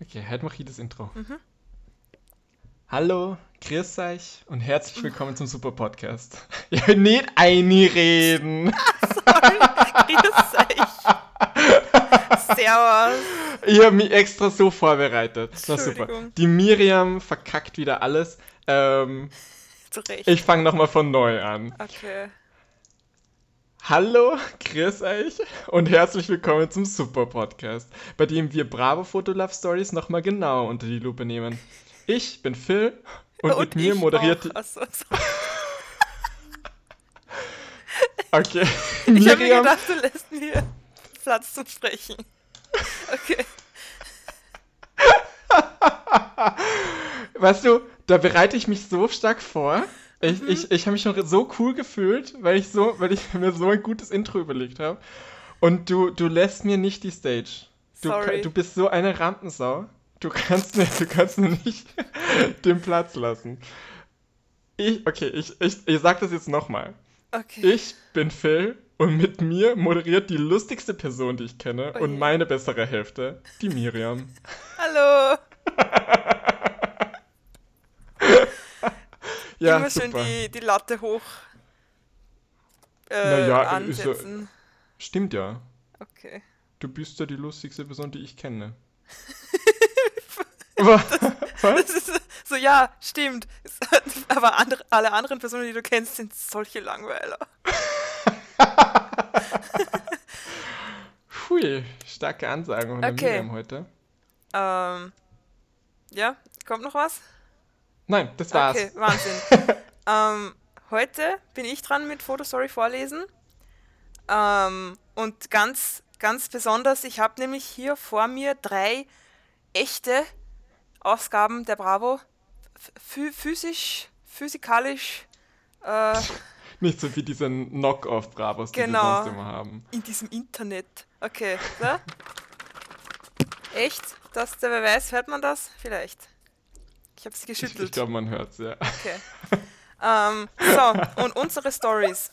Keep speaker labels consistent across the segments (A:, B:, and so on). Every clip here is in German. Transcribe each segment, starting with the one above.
A: Okay, halt mach ich das Intro. Hallo, grüß euch und herzlich willkommen zum Super Podcast. Ja, nicht einreden.
B: Grüß euch. Servus.
A: Ich habe mich extra so vorbereitet. Na super.
B: Entschuldigung.
A: Die Miriam verkackt wieder alles. Ähm,
B: Zu Recht.
A: ich fange nochmal von neu an.
B: Okay.
A: Hallo, grüß euch und herzlich willkommen zum Super Podcast, bei dem wir Bravo Photo Love Stories nochmal genau unter die Lupe nehmen. Ich bin Phil und, mit mir moderiert
B: auch. Achso, so.
A: Okay.
B: Ich habe mir gedacht, du lässt mir Platz zum Sprechen. Okay.
A: weißt du, da bereite ich mich so stark vor. Ich,
B: Mhm.
A: ich, ich habe mich schon so cool gefühlt, weil ich, so, weil ich mir so ein gutes Intro überlegt habe. Und du, du lässt mir nicht die Stage. Du, du bist so eine Rampensau. Du kannst mir, du kannst mir nicht den Platz lassen. Ich, okay, ich, ich, ich sag das jetzt nochmal.
B: Okay.
A: Ich bin Phil und mit mir moderiert die lustigste Person, die ich kenne
B: Oh
A: und meine bessere Hälfte, die Miriam.
B: Hallo.
A: Ja,
B: schon
A: super.
B: die, die Latte hoch äh,
A: Naja, ist so-
B: ansetzen.
A: Stimmt ja.
B: Okay.
A: Du bist ja die lustigste Person, die ich kenne. Wa- Was?
B: Das ist so, ja, stimmt. Aber andere, alle anderen Personen, die du kennst, sind solche Langweiler.
A: Hui, starke Ansagen von der
B: Okay.
A: Miriam heute.
B: Ähm, ja, kommt noch was?
A: Nein, das war's.
B: Okay, Wahnsinn. ähm, heute bin ich dran mit Fotostory vorlesen. Ähm, und ganz, ganz besonders, ich habe nämlich hier vor mir drei echte Ausgaben der Bravo. Ph physisch, physikalisch, äh,
A: Nicht so wie diese Knock-off-Bravos, die
B: Genau.
A: wir sonst immer haben.
B: in diesem Internet. Okay, so. Echt? Das ist der Beweis, hört man das? Vielleicht. Ich habe sie
A: Ich,
B: geschüttelt.
A: ich glaube, man hört's, ja.
B: Okay. ähm, so, und unsere Stories.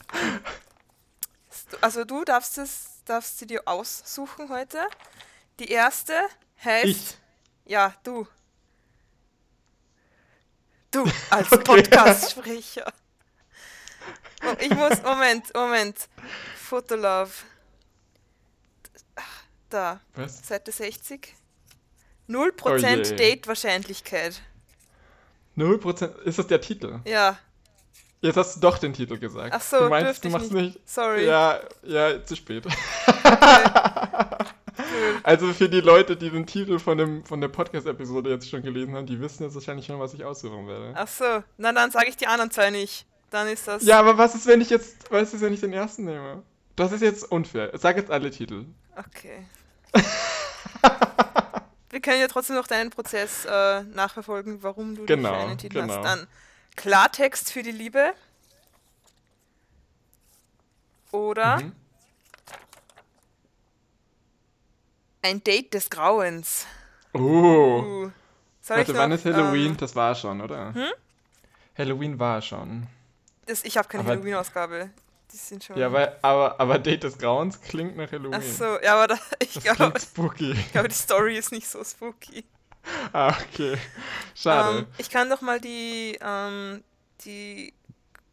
B: Also du darfst es, darfst sie dir aussuchen heute. Die erste heißt.
A: Ich.
B: Ja, du. Du als
A: Okay.
B: Podcast-Sprecher. Ich muss, Moment, Moment. Fotolove. Da,
A: Was?
B: Seite 60.
A: Oh
B: 0%
A: je.
B: Date-Wahrscheinlichkeit.
A: 0%. Ist das der Titel?
B: Ja,
A: Jetzt hast du doch den Titel gesagt.
B: Ach so,
A: du meinst, du machst
B: nicht.
A: nicht.
B: sorry.
A: Ja, ja, zu spät.
B: Cool.
A: Also für die Leute, die den Titel von, dem, von der Podcast-Episode jetzt schon gelesen haben, die wissen jetzt wahrscheinlich schon, was ich aussuchen werde.
B: Ach so, na dann sage ich die anderen zwei nicht. Dann ist das.
A: Ja, aber was ist, wenn ich jetzt, was ist, wenn ich den ersten nehme? Das ist jetzt unfair. Sag jetzt alle Titel.
B: Okay. Wir können ja trotzdem noch deinen Prozess äh, nachverfolgen, warum du
A: Genau,
B: dich für einen Titel
A: genau.
B: hast. Dann Klartext für die Liebe. Oder
A: Mhm.
B: ein Date des Grauens.
A: Oh.
B: Uh. Soll
A: Warte,
B: ich
A: wann
B: noch,
A: ist Halloween?
B: Ähm,
A: das war schon, oder?
B: Hm?
A: Halloween war schon.
B: das, ich habe keine Halloween-Ausgabe. Die sind schon.
A: Ja, weil, aber, aber Date des Grauens klingt nach Halloween.
B: Ach so, ja, aber da, ich glaube,
A: spooky.
B: ich glaube, die Story ist nicht so spooky.
A: Ah, okay. Schade.
B: Ähm, ich kann doch mal die, ähm, die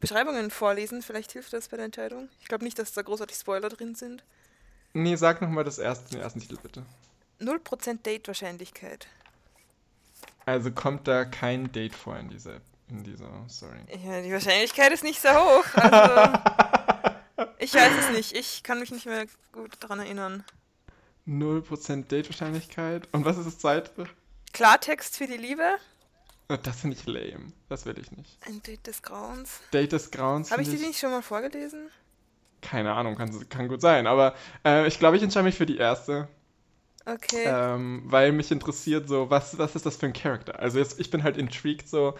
B: Beschreibungen vorlesen. Vielleicht hilft das bei der Entscheidung. Ich glaube nicht, dass da großartig Spoiler drin sind.
A: nee, sag nochmal das erste, den ersten Titel bitte.
B: 0% Date-Wahrscheinlichkeit.
A: Also kommt da kein Date vor in dieser, in dieser, sorry.
B: Ja, die Wahrscheinlichkeit ist nicht sehr hoch. Also, ich weiß es nicht. Ich kann mich nicht mehr gut daran erinnern.
A: 0% Date-Wahrscheinlichkeit. Und was ist das zweite?
B: Klartext für die Liebe.
A: Oh, Das finde ich lame. Das will ich nicht.
B: Ein Date des Grauens.
A: Date des Grauens.
B: Habe ich die nicht schon mal vorgelesen?
A: Keine Ahnung, kann, kann gut sein. Aber äh, ich glaube, ich entscheide mich für die erste.
B: Okay.
A: Ähm, weil mich interessiert so, was, was ist das für ein Charakter? Also jetzt, ich bin halt intrigued so,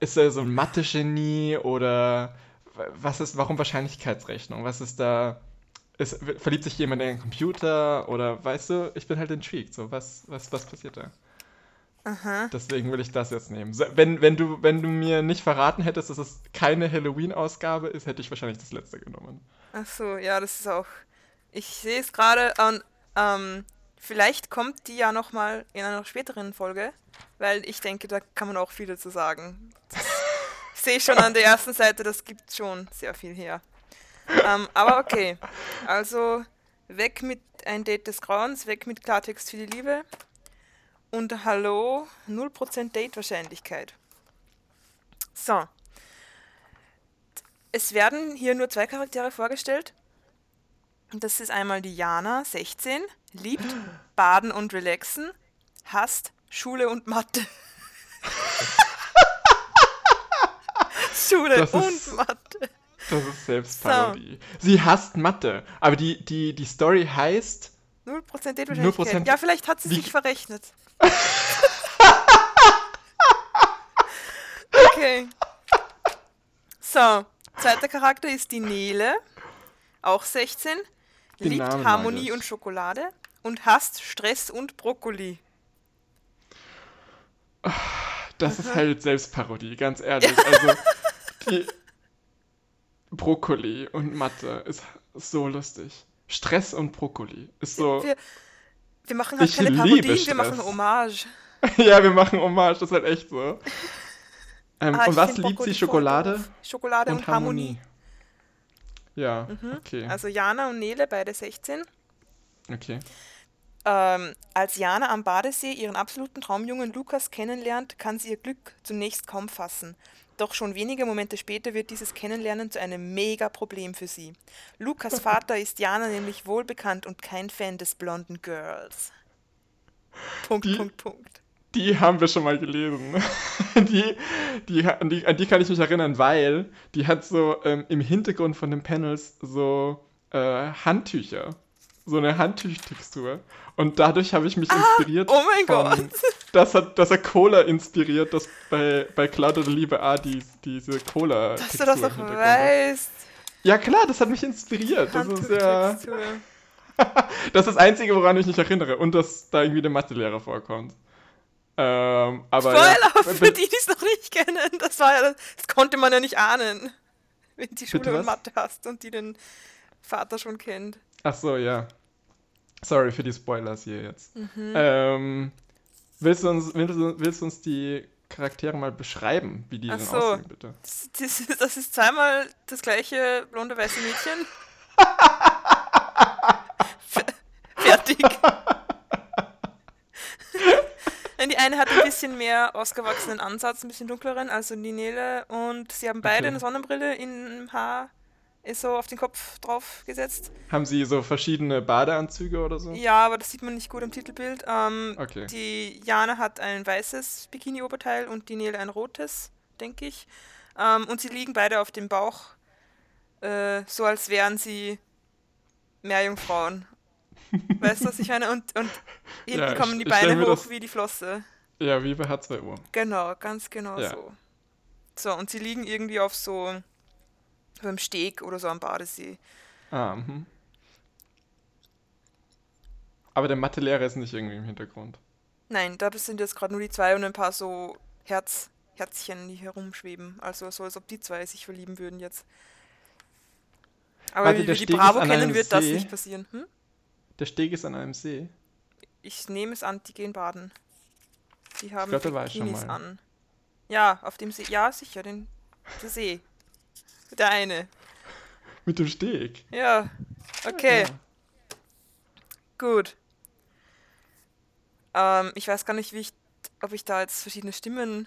A: ist er so ein Mathe-Genie oder was ist, warum Wahrscheinlichkeitsrechnung? Was ist da, ist, verliebt sich jemand in einen Computer oder weißt du, ich bin halt intrigued so, was, was, was passiert da?
B: Aha.
A: Deswegen will ich das jetzt nehmen. Wenn, wenn, du, wenn du mir nicht verraten hättest, dass es keine Halloween-Ausgabe ist, hätte ich wahrscheinlich das letzte genommen.
B: Ach so, ja, das ist auch. Ich sehe es gerade an. Ähm, Vielleicht kommt die ja nochmal in einer späteren Folge, weil ich denke, da kann man auch viel dazu sagen. Ich sehe schon an der ersten Seite, das gibt schon sehr viel her. Ähm, aber okay, also weg mit ein Date des Grauens, weg mit Klartext für die Liebe und hallo, 0% Date-Wahrscheinlichkeit. So. Es werden hier nur zwei Charaktere vorgestellt. Das ist einmal die Jana, 16, liebt Baden und Relaxen, hasst Schule und Mathe. Schule
A: Das
B: und
A: ist-
B: Mathe.
A: Das ist Selbstparodie. Sie hasst Mathe, aber die, die, die Story heißt
B: 0% Date-Wahrscheinlichkeit.
A: 0%.
B: Ja, vielleicht hat sie sich verrechnet. okay. So, zweiter Charakter ist die Nele, auch 16,
A: Den
B: liebt
A: Namen
B: Harmonie und Schokolade und hasst Stress und Brokkoli.
A: Das ist halt Selbstparodie, ganz ehrlich. Also, die Brokkoli und Mathe ist so lustig. Stress und Brokkoli ist so.
B: Wir, wir machen halt keine Parodien, wir machen
A: Stress.
B: Hommage.
A: ja, wir machen Hommage, das ist halt echt so. Ähm,
B: Ah,
A: und was liebt
B: Brokkoli
A: sie? Schokolade.
B: Schokolade und,
A: und
B: Harmonie.
A: Harmonie. Ja, okay.
B: Also Jana und Nele, beide 16.
A: okay.
B: Ähm, als Jana am Badesee ihren absoluten Traumjungen Lukas kennenlernt, kann sie ihr Glück zunächst kaum fassen. Doch schon wenige Momente später wird dieses Kennenlernen zu einem Mega-Problem für sie. Lukas Vater ist Jana nämlich wohlbekannt und kein Fan des blonden Girls. Punkt,
A: Die-
B: Punkt, Punkt.
A: Die haben wir schon mal gelesen. Die, die, an, die, an die kann ich mich erinnern, weil die hat so ähm, im Hintergrund von den Panels so äh, Handtücher. So eine Handtüchtextur. Und dadurch habe ich mich inspiriert.
B: oh mein
A: von,
B: Gott.
A: Das hat, das hat Cola inspiriert, dass bei, bei Cloud oder Liebe A die, diese cola
B: Dass du das
A: hat.
B: weißt.
A: Ja klar, das hat mich inspiriert. Das ist ja. Das ist das Einzige, woran ich mich erinnere. Und dass da irgendwie der Mathelehrer vorkommt. Ähm, aber
B: Spoiler
A: ja,
B: für die, die es noch nicht kennen. Das war ja, das konnte man ja nicht ahnen. Wenn die Schule und? Mathe hast und die den Vater schon kennt.
A: Ach so, ja. Sorry für die Spoilers hier jetzt.
B: Mhm.
A: Ähm, willst, du uns, willst, du, willst du uns die Charaktere mal beschreiben, wie die
B: Ach
A: denn
B: so.
A: aussehen, bitte?
B: Das, das, ist- das ist zweimal das gleiche blonde weiße Mädchen. Fertig. Die eine hat ein bisschen mehr ausgewachsenen Ansatz, ein bisschen dunkleren, also die Nele. Und sie haben beide
A: Okay.
B: eine Sonnenbrille im Haar, ist so auf den Kopf drauf gesetzt.
A: Haben sie so verschiedene Badeanzüge oder so?
B: Ja, aber das sieht man nicht gut am Titelbild. Ähm,
A: Okay.
B: Die Jana hat ein weißes Bikini-Oberteil und die Nele ein rotes, denke ich. Ähm, und sie liegen beide auf dem Bauch, äh, so als wären sie Meerjungfrauen. weißt du, was ich meine? Und, und hinten
A: Ja,
B: kommen die Beine hoch
A: das-
B: wie die Flosse.
A: Ja, wie bei H2O.
B: Genau, ganz genau
A: Ja.
B: so. So, und sie liegen irgendwie auf so beim Steg oder so am Badesee.
A: Ah, mhm. Aber der Mathelehrer ist nicht irgendwie im Hintergrund.
B: Nein, da sind jetzt gerade nur die zwei und ein paar so Herz, Herzchen, die herumschweben. Also so, als ob die zwei sich verlieben würden jetzt. Aber
A: Warte,
B: wie wir die
A: Steg
B: Bravo kennen, wird das
A: See.
B: nicht passieren. Hm?
A: Der Steg ist an einem See.
B: Ich nehme es an, die gehen baden. Die haben
A: ich
B: Bikinis an. Ja, auf dem See. Ja, sicher, den der See. Der eine.
A: Mit dem Steg.
B: Ja. Okay,
A: Ja.
B: gut. Ähm, ich weiß gar nicht, wie ich, ob ich da jetzt verschiedene Stimmen.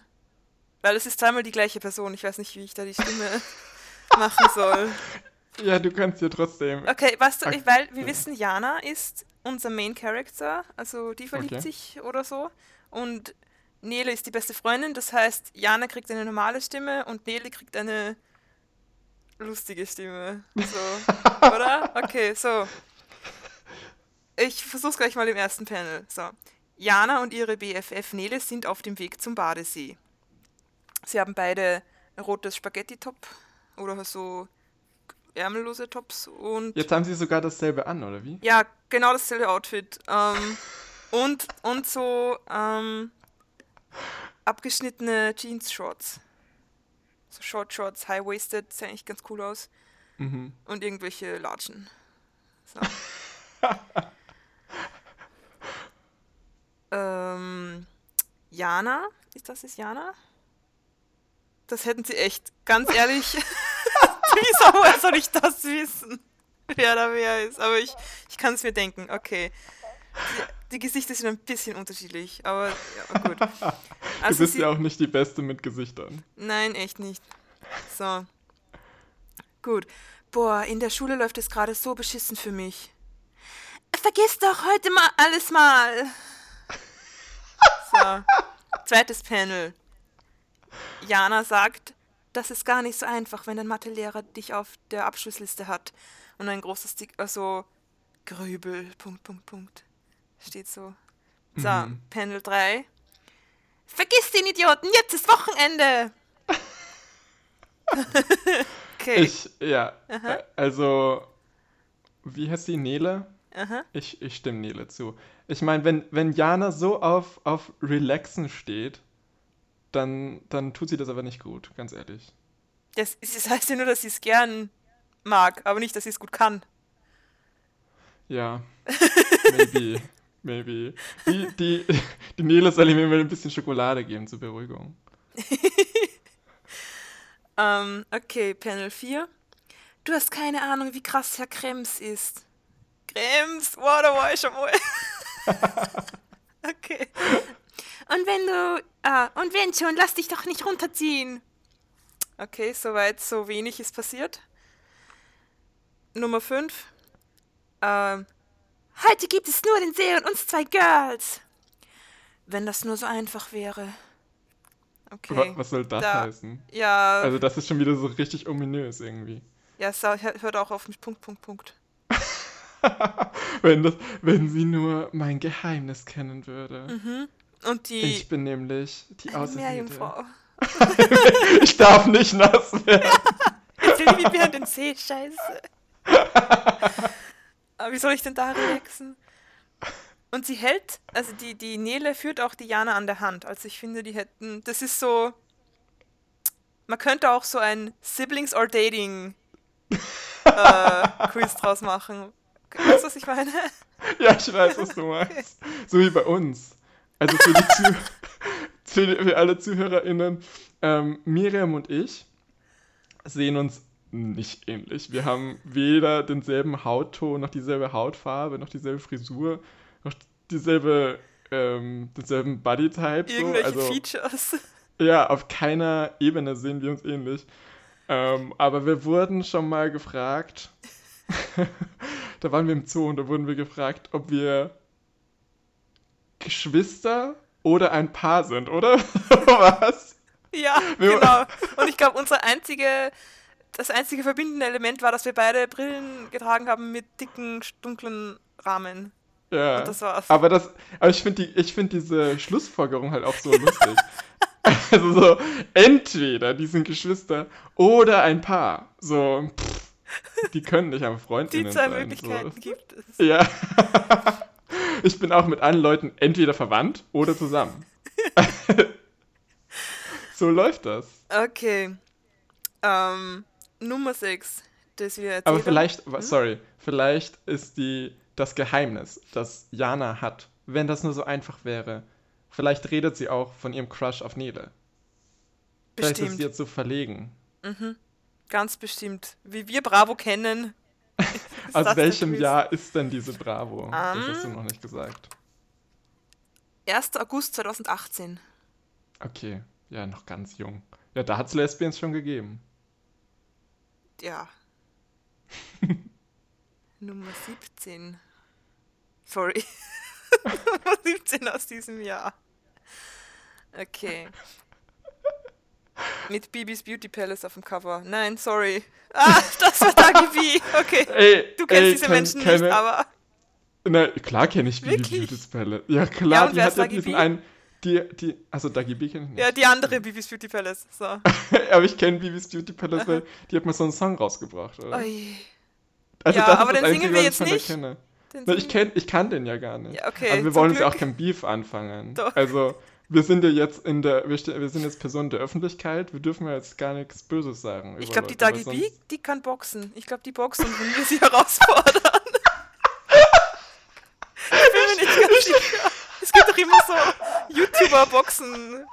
B: Weil es ist zweimal die gleiche Person. Ich weiß nicht, wie ich da die Stimme machen soll.
A: Ja, du kannst ja trotzdem.
B: Okay, weißt du, ich, weil wir wissen, Jana ist unser Main Character, also die verliebt
A: Okay.
B: sich oder so. Und Nele ist die beste Freundin, das heißt, Jana kriegt eine normale Stimme und Nele kriegt eine lustige Stimme. So, oder? Okay, so. Ich versuch's gleich mal im ersten Panel. So. Jana und ihre BFF Nele sind auf dem Weg zum Badesee. Sie haben beide ein rotes Spaghetti-Top oder so ärmellose Tops und
A: Jetzt haben sie sogar dasselbe an, oder wie?
B: ja, genau dasselbe Outfit. Ähm, und, und so ähm, abgeschnittene Jeans-Shorts. So Short Shorts, High-Waisted, sehen eigentlich ganz cool aus.
A: Mhm.
B: Und irgendwelche Latschen. So. Ähm, Jana? Ist das ist Jana? Das hätten sie echt, ganz ehrlich. Wieso soll ich das wissen? Wer da wer ist. Aber ich, ich kann es mir denken. Okay. Die, die, Gesichter sind ein bisschen unterschiedlich, aber ja, gut.
A: Also du bist sie, ja auch nicht die Beste mit Gesichtern.
B: Nein, echt nicht. So. Gut. Boah, in der Schule läuft es gerade so beschissen für mich. Vergiss doch heute mal alles mal. So. Zweites Panel. Jana sagt, das ist gar nicht so einfach, wenn dein Mathelehrer dich auf der Abschlussliste hat. Und ein großes Stick, also Grübel, Punkt, Punkt, Punkt. Steht so. So, mhm. Panel 3. Vergiss den Idioten, jetzt ist Wochenende!
A: okay. Ich, ja, Aha. also, wie heißt die? Nele? Aha. Ich, ich stimme Nele zu. Ich meine, wenn, wenn Jana so auf, auf Relaxen steht, dann, dann tut sie das aber nicht gut, ganz ehrlich.
B: Das, das heißt ja nur, dass sie es gern mag, aber nicht, dass sie es gut kann.
A: Ja, maybe, maybe. Die, die, die Nele soll ihm immer ein bisschen Schokolade geben zur Beruhigung.
B: um, ähm, okay, Panel 4. Du hast keine Ahnung, wie krass Herr Krems ist. Krems, wow, da war ich schon mal. okay. Und wenn du. Ah, und wenn schon, lass dich doch nicht runterziehen. Okay, soweit so wenig ist passiert. Nummer 5. Ähm, heute gibt es nur den See und uns zwei Girls. Wenn das nur so einfach wäre.
A: Okay. Was soll das da, heißen?
B: Ja.
A: Also das ist schon wieder so richtig ominös irgendwie.
B: Ja, so, hört auch auf mich. Punkt, Punkt, Punkt.
A: wenn, das, wenn sie nur mein Geheimnis kennen würde.
B: Mhm. Und die.
A: Ich bin nämlich die Auserwählte. ich darf nicht nass werden.
B: Jetzt will ich mir den See, scheiße. Aber wie soll ich denn da relaxen? Und sie hält, also die, die Nele führt auch Diana an der Hand. Also ich finde, die hätten, das ist so, man könnte auch so ein Siblings or Dating äh, Quiz draus machen. Weißt du, was ich meine?
A: Ja, ich weiß, was du meinst. So wie bei uns. Also für, die Zuh für, für alle ZuhörerInnen, ähm, Miriam und ich sehen uns nicht ähnlich. Wir haben weder denselben Hautton, noch dieselbe Hautfarbe, noch dieselbe Frisur, noch dieselbe, ähm, denselben Bodytype.
B: Irgendwelche so. also, Features.
A: Ja, auf keiner Ebene sehen wir uns ähnlich. Ähm, aber wir wurden schon mal gefragt, da waren wir im Zoo und da wurden wir gefragt, ob wir Geschwister oder ein Paar sind, oder? Was?
B: Ja, genau. Und ich glaube, unsere einzige, das einzige verbindende Element war, dass wir beide Brillen getragen haben mit dicken, dunklen Rahmen.
A: Ja. Und das war's. Aber das, aber ich finde die, find diese Schlussfolgerung halt auch so lustig. also so, entweder die sind Geschwister oder ein Paar. So, pff, die können nicht am Freundinnen
B: Die zwei
A: sein,
B: Möglichkeiten so. gibt es.
A: Ja. ich bin auch mit allen Leuten entweder verwandt oder zusammen. so läuft das.
B: Okay. Ähm, Nummer 6, das wir
A: erzählen. Aber vielleicht, hm? sorry, vielleicht ist die das Geheimnis, das Jana hat, wenn das nur so einfach wäre. Vielleicht redet sie auch von ihrem Crush auf Nele. Bestimmt. Vielleicht ist sie jetzt so verlegen.
B: Mhm. Ganz bestimmt. Wie wir Bravo kennen,
A: Aus welchem Jahr ist denn diese Bravo? Um, das hast du noch nicht gesagt.
B: 1. August 2018.
A: Okay, ja, noch ganz jung. Ja, da hat es Lesbians schon gegeben.
B: Ja. Nummer 17. Sorry. Nummer 17 aus diesem Jahr. Okay. Mit Bibis Beauty Palace auf dem Cover. Nein, sorry. Ah, das war Dagi B. Okay. Ey, du kennst ey, diese Menschen keine, nicht, aber.
A: Na, klar kenne ich Bibi Beauty Palace. Ja, klar, ja, die hat ja diesen einen. Die, die, also Dagi B kenne ich nicht.
B: Ja, die andere Bibis Beauty Palace. So.
A: aber ich kenne Bibis Beauty Palace, weil die hat mal so einen Song rausgebracht, oder?
B: Oi.
A: Also ja, aber den Einzige, singen wir jetzt nicht. Na, ich, kenn, ich kann den ja gar nicht. Ja, okay, aber wir wollen uns ja auch kein Beef anfangen. Doch. Also, wir sind ja jetzt in der, wir, wir, sind jetzt Personen der Öffentlichkeit, wir dürfen ja jetzt gar nichts Böses sagen.
B: Ich glaube, die Dagi B, die kann boxen. Ich glaube, die boxen, wenn wir sie herausfordern. ich bin mir nicht ganz sicher. Es gibt doch immer so YouTuber-Boxen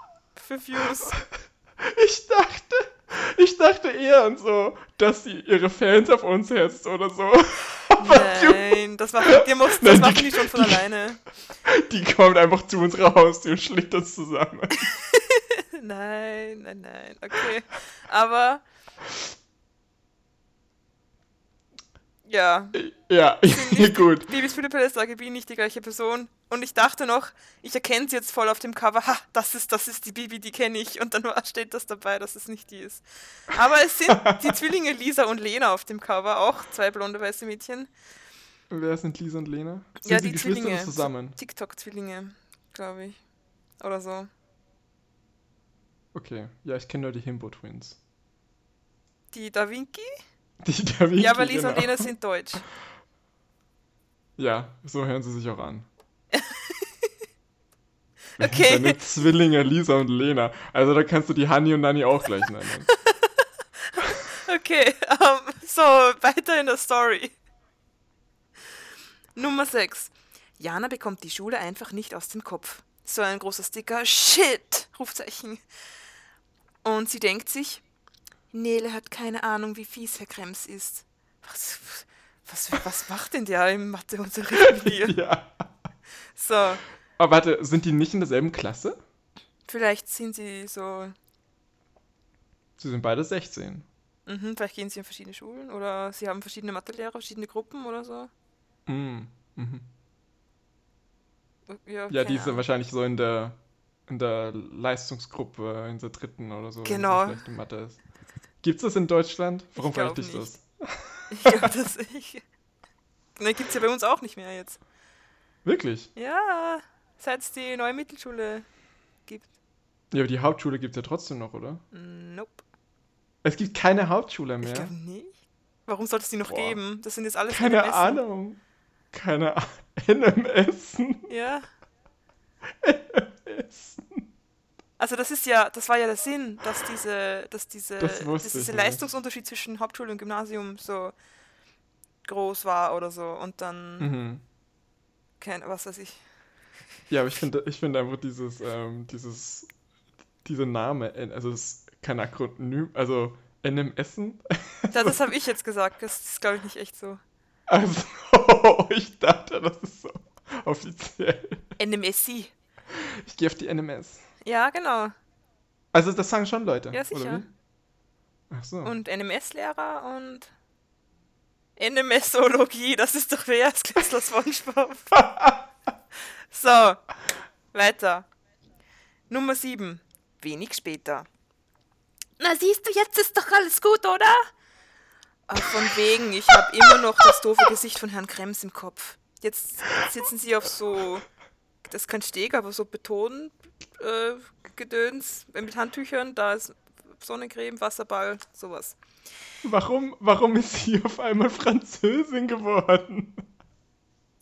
B: für Views.
A: Ich dachte, ich dachte eher an so, dass sie ihre Fans auf uns hetzt oder so.
B: Nein, das machen, die, das
A: Nein, die-
B: machen die schon von
A: die-
B: alleine.
A: Die kommt einfach zu unserer Haustür und schlägt uns zusammen.
B: Nein, nein, nein, okay. Aber. Ja,
A: Ja, gut.
B: Liebes Philipp ist AGB nicht die gleiche Person. Und ich dachte noch, ich erkenne sie jetzt voll auf dem Cover. Ha, das ist, das ist die Bibi, die kenne ich. Und dann steht das dabei, dass es nicht die ist. Aber es sind die Zwillinge Lisa und Lena auf dem Cover, auch zwei blonde weiße Mädchen.
A: Wer sind Lisa und Lena? Sind
B: Ja, die
A: Geschwister
B: Zwillinge.
A: zusammen?
B: TikTok-Zwillinge, glaube ich. Oder so.
A: Okay. Ja, ich kenne nur die Himbo Twins.
B: Die Da Vinci?
A: Die Da Vinci,
B: Ja, aber Lisa
A: genau.
B: und Lena sind deutsch.
A: Ja, so hören sie sich auch an.
B: Okay.
A: Deine Zwillinge Lisa und Lena. Also da kannst du die Hanni und Nanni auch gleich nennen.
B: Okay, ähm, so, weiter in der Story. Nummer 6. Jana bekommt die Schule einfach nicht aus dem Kopf. So ein großer Sticker. Shit! Rufzeichen. Und sie denkt sich, Nele hat keine Ahnung, wie fies Herr Krems ist. Was, was, was macht denn der im Matheunterricht mit ihr?
A: ja.
B: So,
A: Aber warte, sind die nicht in derselben Klasse?
B: vielleicht sind sie so,
A: Sie sind beide 16.
B: mhm, vielleicht gehen sie in verschiedene Schulen oder sie haben verschiedene Mathelehrer, verschiedene Gruppen oder so.
A: Mm. Mhm.
B: Ja,
A: Ja, die sind wahrscheinlich so in der in der Leistungsgruppe, in der dritten oder so.
B: Genau.
A: Vielleicht in Mathe ist. Gibt's das in Deutschland? Warum
B: Ich
A: frage ich dich
B: nicht.
A: das?
B: Ich glaube, das ich. Ne, gibt's ja bei uns auch nicht mehr jetzt.
A: Wirklich?
B: Ja, seit es die neue Mittelschule gibt.
A: Ja, aber die Hauptschule gibt's ja trotzdem noch, oder?
B: Nope.
A: Es gibt keine Hauptschule
B: Ich
A: mehr.
B: glaube nicht. Warum sollte es die noch
A: Boah.
B: geben? Das sind jetzt alles
A: Keine
B: NMS.
A: Ahnung. Keine Ahnung. NMS.
B: Ja. Also das ist ja, das war ja der Sinn, dass diese, dass diese,
A: Das
B: dass dieser
A: ich.
B: Leistungsunterschied zwischen Hauptschule und Gymnasium so groß war oder so und dann,
A: Mhm.
B: Kein, was weiß ich.
A: Ja, aber ich finde ich finde einfach dieses, ähm, dieses, dieser Name, N- also es ist kein Akronym, also NMSen.
B: Ja, das habe ich jetzt gesagt, das ist glaube ich nicht echt so.
A: Also, ich dachte, das ist so offiziell.
B: NMSI.
A: Ich gehe auf die NMS.
B: Ja, genau.
A: Also, das sagen schon Leute.
B: Ja, sicher.
A: Ach so.
B: Und NMS-Lehrer und NMS-Zoologie, das ist doch wer als Künstler SpongeBob. so, weiter. Nummer 7. Wenig später. Na siehst du, jetzt ist doch alles gut, oder? Ah, von wegen, ich habe immer noch das doofe Gesicht von Herrn Krems im Kopf. Jetzt sitzen sie auf so, das ist kein Steg, aber so Beton, äh, Gedöns äh, mit Handtüchern, da ist Sonnencreme, Wasserball, sowas.
A: Warum, warum ist sie auf einmal Französin geworden?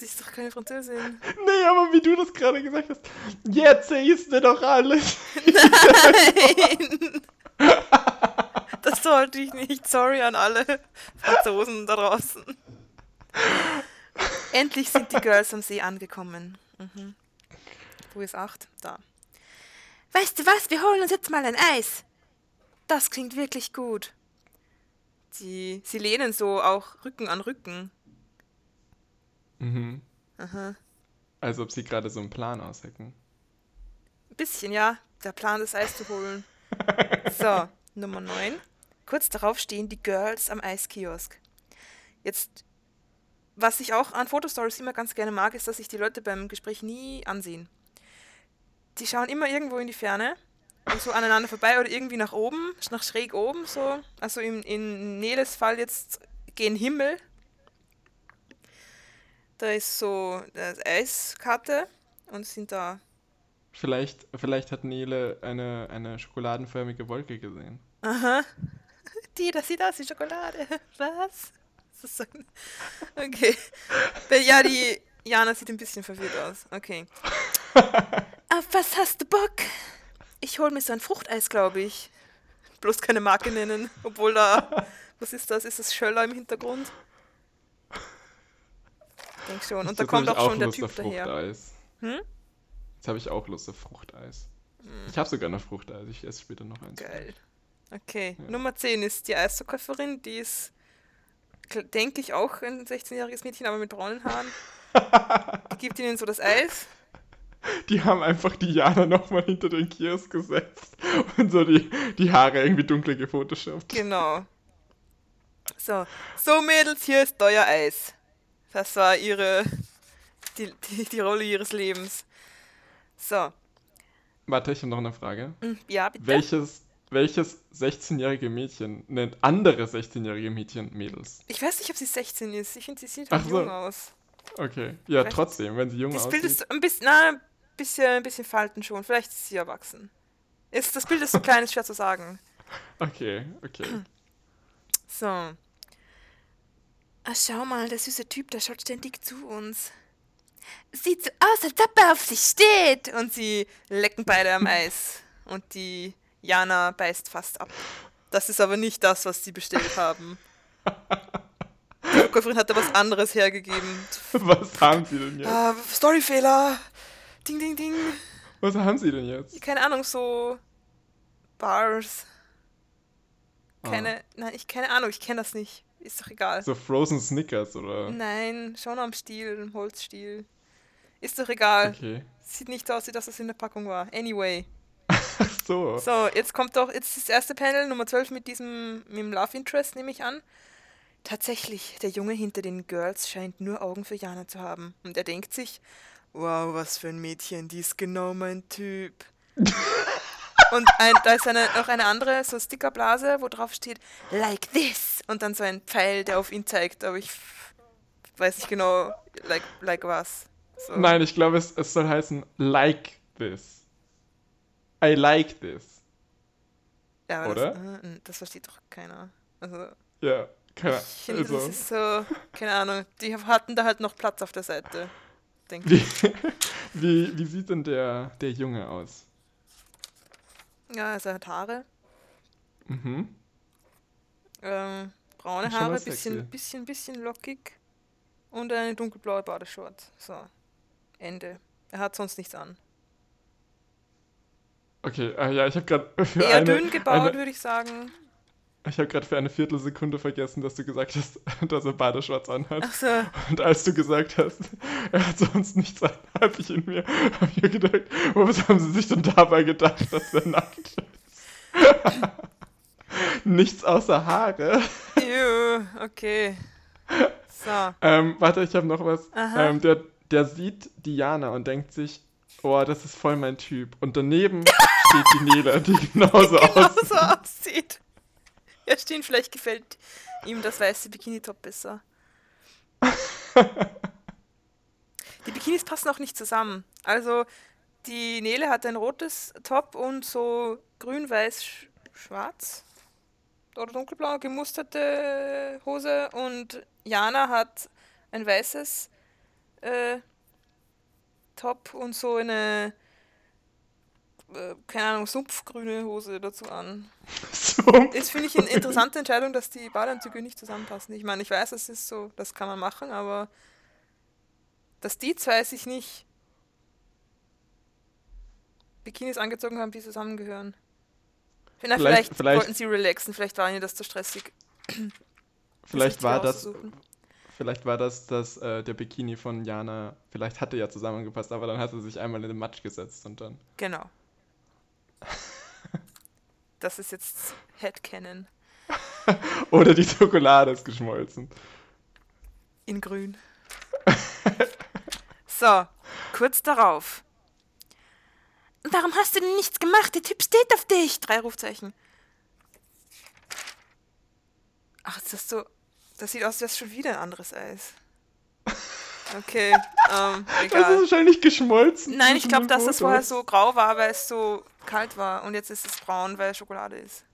B: Die ist doch keine Französin.
A: Nee, aber wie du das gerade gesagt hast. Jetzt siehst du doch alles.
B: Nein! Das sollte ich nicht. Sorry an alle Franzosen da draußen. Endlich sind die Girls am See angekommen. Mhm. Wo ist 8? Da. Weißt du was? Wir holen uns jetzt mal ein Eis. Das klingt wirklich gut. Sie, sie lehnen so auch Rücken an Rücken.
A: Mhm.
B: Aha.
A: Als ob sie gerade so einen Plan aushecken.
B: Ein bisschen, ja. Der Plan, das Eis zu holen. So, Nummer 9. Kurz darauf stehen die Girls am Eiskiosk. Jetzt, was ich auch an Fotostories immer ganz gerne mag, ist, dass sich die Leute beim Gespräch nie ansehen. Die schauen immer irgendwo in die Ferne so aneinander vorbei oder irgendwie nach oben, nach schräg oben, so. Also in, in Neles Fall jetzt gen Himmel. Da ist so eine Eiskarte und sind da
A: Vielleicht, vielleicht hat Nele eine, eine schokoladenförmige Wolke gesehen.
B: Aha. Die, das sieht aus wie Schokolade. Was? So Okay. Ja, die Jana sieht ein bisschen verwirrt aus. Okay. Auf was hast du Bock? Ich hol mir so ein Fruchteis, glaube ich. Bloß keine Marke nennen, obwohl da. Was ist das? Ist das Schöller im Hintergrund? Denk schon. Und da kommt
A: nämlich
B: auch schon der
A: Lust
B: Typ
A: auf
B: daher. Hm?
A: Jetzt habe ich auch Lust auf Fruchteis. Ich habe sogar noch Fruchteis. Ich esse später noch eins.
B: Geil. Okay,
A: Ja.
B: Nummer 10 ist die Eisverkäuferin. Die ist, denke ich, auch ein 16-jähriges Mädchen, aber mit braunen Haaren. Die gibt ihnen so das Eis.
A: Die haben einfach die Jana nochmal hinter den Kiosk gesetzt und so die, die Haare irgendwie dunkler gefotoshoppt.
B: Genau. So, so Mädels, hier ist euer Eis. Das war ihre, die, die, die Rolle ihres Lebens. So,
A: Warte, ich habe noch eine Frage.
B: mm, ja, bitte.
A: Welches, welches 16-jährige Mädchen nennt andere 16-jährige Mädchen Mädels?
B: Ich weiß nicht, ob sie 16 ist. Ich finde, sie sieht halt
A: so.
B: jung aus.
A: Okay. Ja,
B: Vielleicht-
A: trotzdem, wenn sie jung
B: Das Bild
A: aussieht.
B: ist ein bisschen, na, bisschen, ein bisschen Falten schon. Vielleicht ist sie erwachsen. Ist, das Bild ist so klein, ist schwer zu sagen.
A: Okay, okay.
B: So. Ah, schau mal, der süße Typ, der schaut ständig zu uns. Sieht so aus, als ob er auf sich steht. Und sie lecken beide am Eis. Und die Jana beißt fast ab. Das ist aber nicht das, was sie bestellt haben. Die Verkäuferin hat da was anderes hergegeben.
A: Was haben sie denn jetzt?
B: Ah, Storyfehler. Ding, ding, ding.
A: Was haben sie denn jetzt?
B: Keine Ahnung, so Bars.
A: Ah.
B: Keine, nein, ich keine Ahnung, ich kenne das nicht. Ist doch egal.
A: So Frozen Snickers oder?
B: Nein, schon am Stiel, im Holzstiel. Ist doch egal.
A: Okay.
B: Sieht nicht so aus, wie dass das in der Packung war. Anyway.
A: Ach so.
B: So, jetzt kommt doch, jetzt das erste Panel, Nummer 12 mit diesem, mit dem Love Interest, nehme ich an. Tatsächlich, der Junge hinter den Girls scheint nur Augen für Jana zu haben. Und er denkt sich, wow, was für ein Mädchen, die ist genau mein Typ. Und ein, da ist eine, noch eine andere, so Stickerblase, wo drauf steht, like this. Und dann so ein Pfeil, der auf ihn zeigt, aber ich weiß nicht genau, like, like was. So.
A: Nein, ich glaube, es, es soll heißen like this. I like this.
B: Ja,
A: oder?
B: Das, äh, das versteht doch keiner. Also,
A: Ja, keine
B: ich finde,
A: also,
B: das ist so, keine Ahnung, die hatten da halt noch Platz auf der Seite. Denke
A: wie, wie, wie sieht denn der, der Junge aus?
B: Ja, also er hat Haare,
A: Mhm.
B: ähm, braune Haare, bisschen, bisschen, bisschen lockig und eine dunkelblaue Badeshort. So, Ende. Er hat sonst nichts an.
A: Okay, ah, ja, ich habe gerade
B: Eher
A: eine,
B: dünn gebaut, würde ich sagen.
A: Ich habe gerade für eine Viertelsekunde vergessen, dass du gesagt hast, dass er Badeshorts anhat.
B: Ach so,
A: Und als du gesagt hast, er hat sonst nichts an, habe ich in mir, hab ich mir gedacht, was haben sie sich denn dabei gedacht, dass er nackt ist? nichts außer Haare.
B: ew, okay. So,
A: Ähm, warte, ich habe noch was. Ähm, der, der sieht Diana und denkt sich, oh, das ist voll mein Typ. Und daneben steht die Nele, die genauso
B: genau
A: aussieht.
B: so aussieht. Ja, stimmt, vielleicht gefällt ihm das weiße Bikini-Top besser. Die Bikinis passen auch nicht zusammen. Also, die Nele hat ein rotes Top und so grün-weiß-schwarz oder dunkelblau gemusterte Hose und Jana hat ein weißes äh, Top und so eine, äh, keine Ahnung, sumpfgrüne Hose dazu an. Ist, finde ich, eine interessante Entscheidung, dass die Badeanzüge nicht zusammenpassen. Ich meine, ich weiß, es ist so, das kann man machen, aber dass die zwei sich nicht Bikinis angezogen haben, die zusammengehören.
A: Vielleicht-
B: vielleicht,
A: vielleicht-
B: wollten sie relaxen, vielleicht war ihnen das zu stressig.
A: Vielleicht war das, vielleicht war das, das äh, der Bikini von Jana, vielleicht hatte ja zusammengepasst, aber dann hat sie sich einmal in den Matsch gesetzt und dann.
B: Genau. Das ist jetzt Headcanon
A: Oder die Schokolade ist geschmolzen.
B: in grün. So, kurz darauf. Warum hast du denn nichts gemacht? Der Typ steht auf dich. Drei Rufzeichen. Ach, das ist so. Das sieht aus, als wäre es schon wieder ein anderes Eis. Okay, ähm,
A: Das ist
B: egal.
A: wahrscheinlich geschmolzen.
B: Nein, ich glaube, dass das vorher so grau war, weil es so kalt war. Und jetzt ist es braun, weil es Schokolade ist.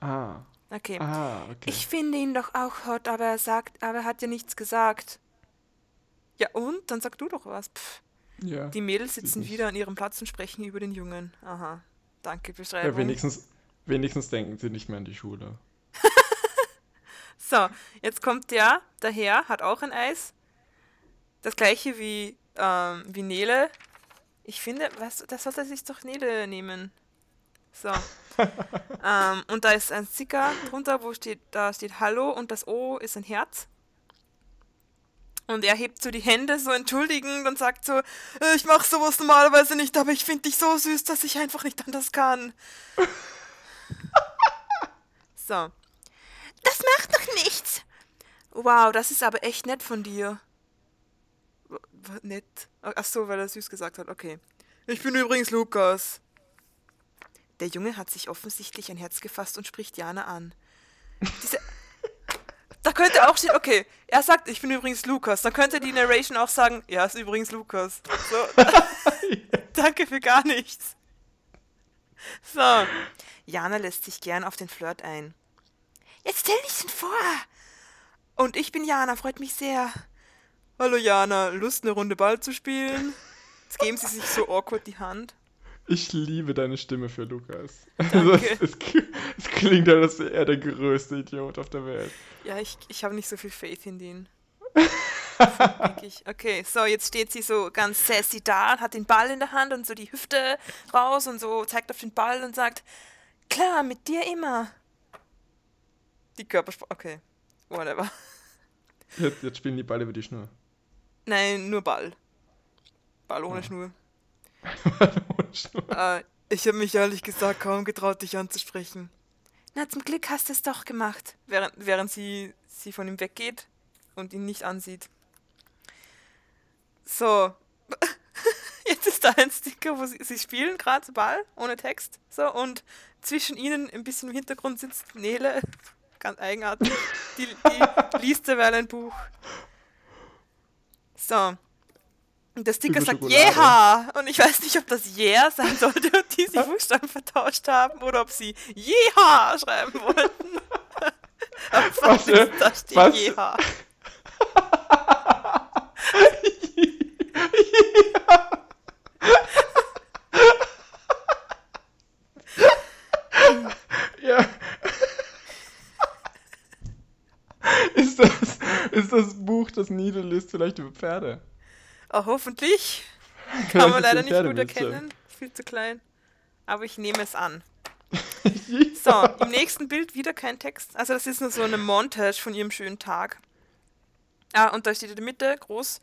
A: Ah,
B: Okay.
A: ah, okay.
B: Ich finde ihn doch auch hot, aber er sagt, aber er hat ja nichts gesagt. Ja und? Dann sag du doch was. Pff.
A: ja.
B: Die Mädels sitzen wieder an ihrem Platz und sprechen über den Jungen. Aha. Danke,
A: ja,
B: Beschreibung.
A: wenigstens, wenigstens denken sie nicht mehr an die Schule.
B: So, jetzt kommt der daher, hat auch ein Eis. Das gleiche wie, ähm, wie Nele. Ich finde, was, das sollte sich doch Nele nehmen. So. ähm, und da ist ein Sticker drunter, wo steht, da steht Hallo und das O ist ein Herz. Und er hebt so die Hände so entschuldigend und sagt so, "Äh, ich mache sowas normalerweise nicht, aber ich finde dich so süß, dass ich einfach nicht anders kann. so. Das macht doch nichts. Wow, das ist aber echt nett von dir. W- Nett? Ach so, weil er süß gesagt hat, okay. Ich bin übrigens Lukas. Der Junge hat sich offensichtlich ein Herz gefasst und spricht Jana an. Diese, da könnte auch stehen, okay, er sagt, ich bin übrigens Lukas. Dann könnte die Narration auch sagen, ja, ist übrigens Lukas. So. Danke für gar nichts. So. Jana lässt sich gern auf den Flirt ein. Jetzt stell dich denn vor. Und ich bin Jana, freut mich sehr. Hallo Jana, Lust eine Runde Ball zu spielen? Jetzt geben sie sich so awkward die Hand.
A: Ich liebe deine Stimme für Lukas. Es, es, es klingt, als wäre er der größte Idiot auf der Welt.
B: Ja, ich, ich habe nicht so viel Faith in den. Okay, so, jetzt steht sie so ganz sassy da und hat den Ball in der Hand und so die Hüfte raus und so zeigt auf den Ball und sagt, klar, mit dir immer. Die Körpersprache, okay, whatever.
A: Jetzt, jetzt spielen die Ball über die Schnur.
B: Nein, nur Ball. Ball ohne
A: Ja.
B: Schnur.
A: Ohne Schnur.
B: Äh, ich habe mich ehrlich gesagt kaum getraut, dich anzusprechen. Na, zum Glück hast du es doch gemacht. Während, während sie, sie von ihm weggeht und ihn nicht ansieht. So. Jetzt ist da ein Sticker, wo sie, sie spielen gerade Ball, ohne Text. So, und zwischen ihnen ein bisschen im Hintergrund sitzt Nele. Ganz eigenartig. Die, die liest derweil ein Buch. So. Und der Sticker sagt. Yeah! Und ich weiß nicht, ob das Yeah sein sollte und die sich Buchstaben vertauscht haben oder ob sie Yeha schreiben wollten. Aber
A: Was, äh,
B: ist, da steht
A: was? Ja. Ist das, ist das Nide liest, vielleicht über Pferde?
B: Oh, hoffentlich. Kann man
A: ist
B: leider nicht gut erkennen. Ist viel zu klein. Aber ich nehme es an. So, im nächsten Bild wieder kein Text. Also das ist nur so eine Montage von ihrem schönen Tag. Ah, und da steht in der Mitte groß,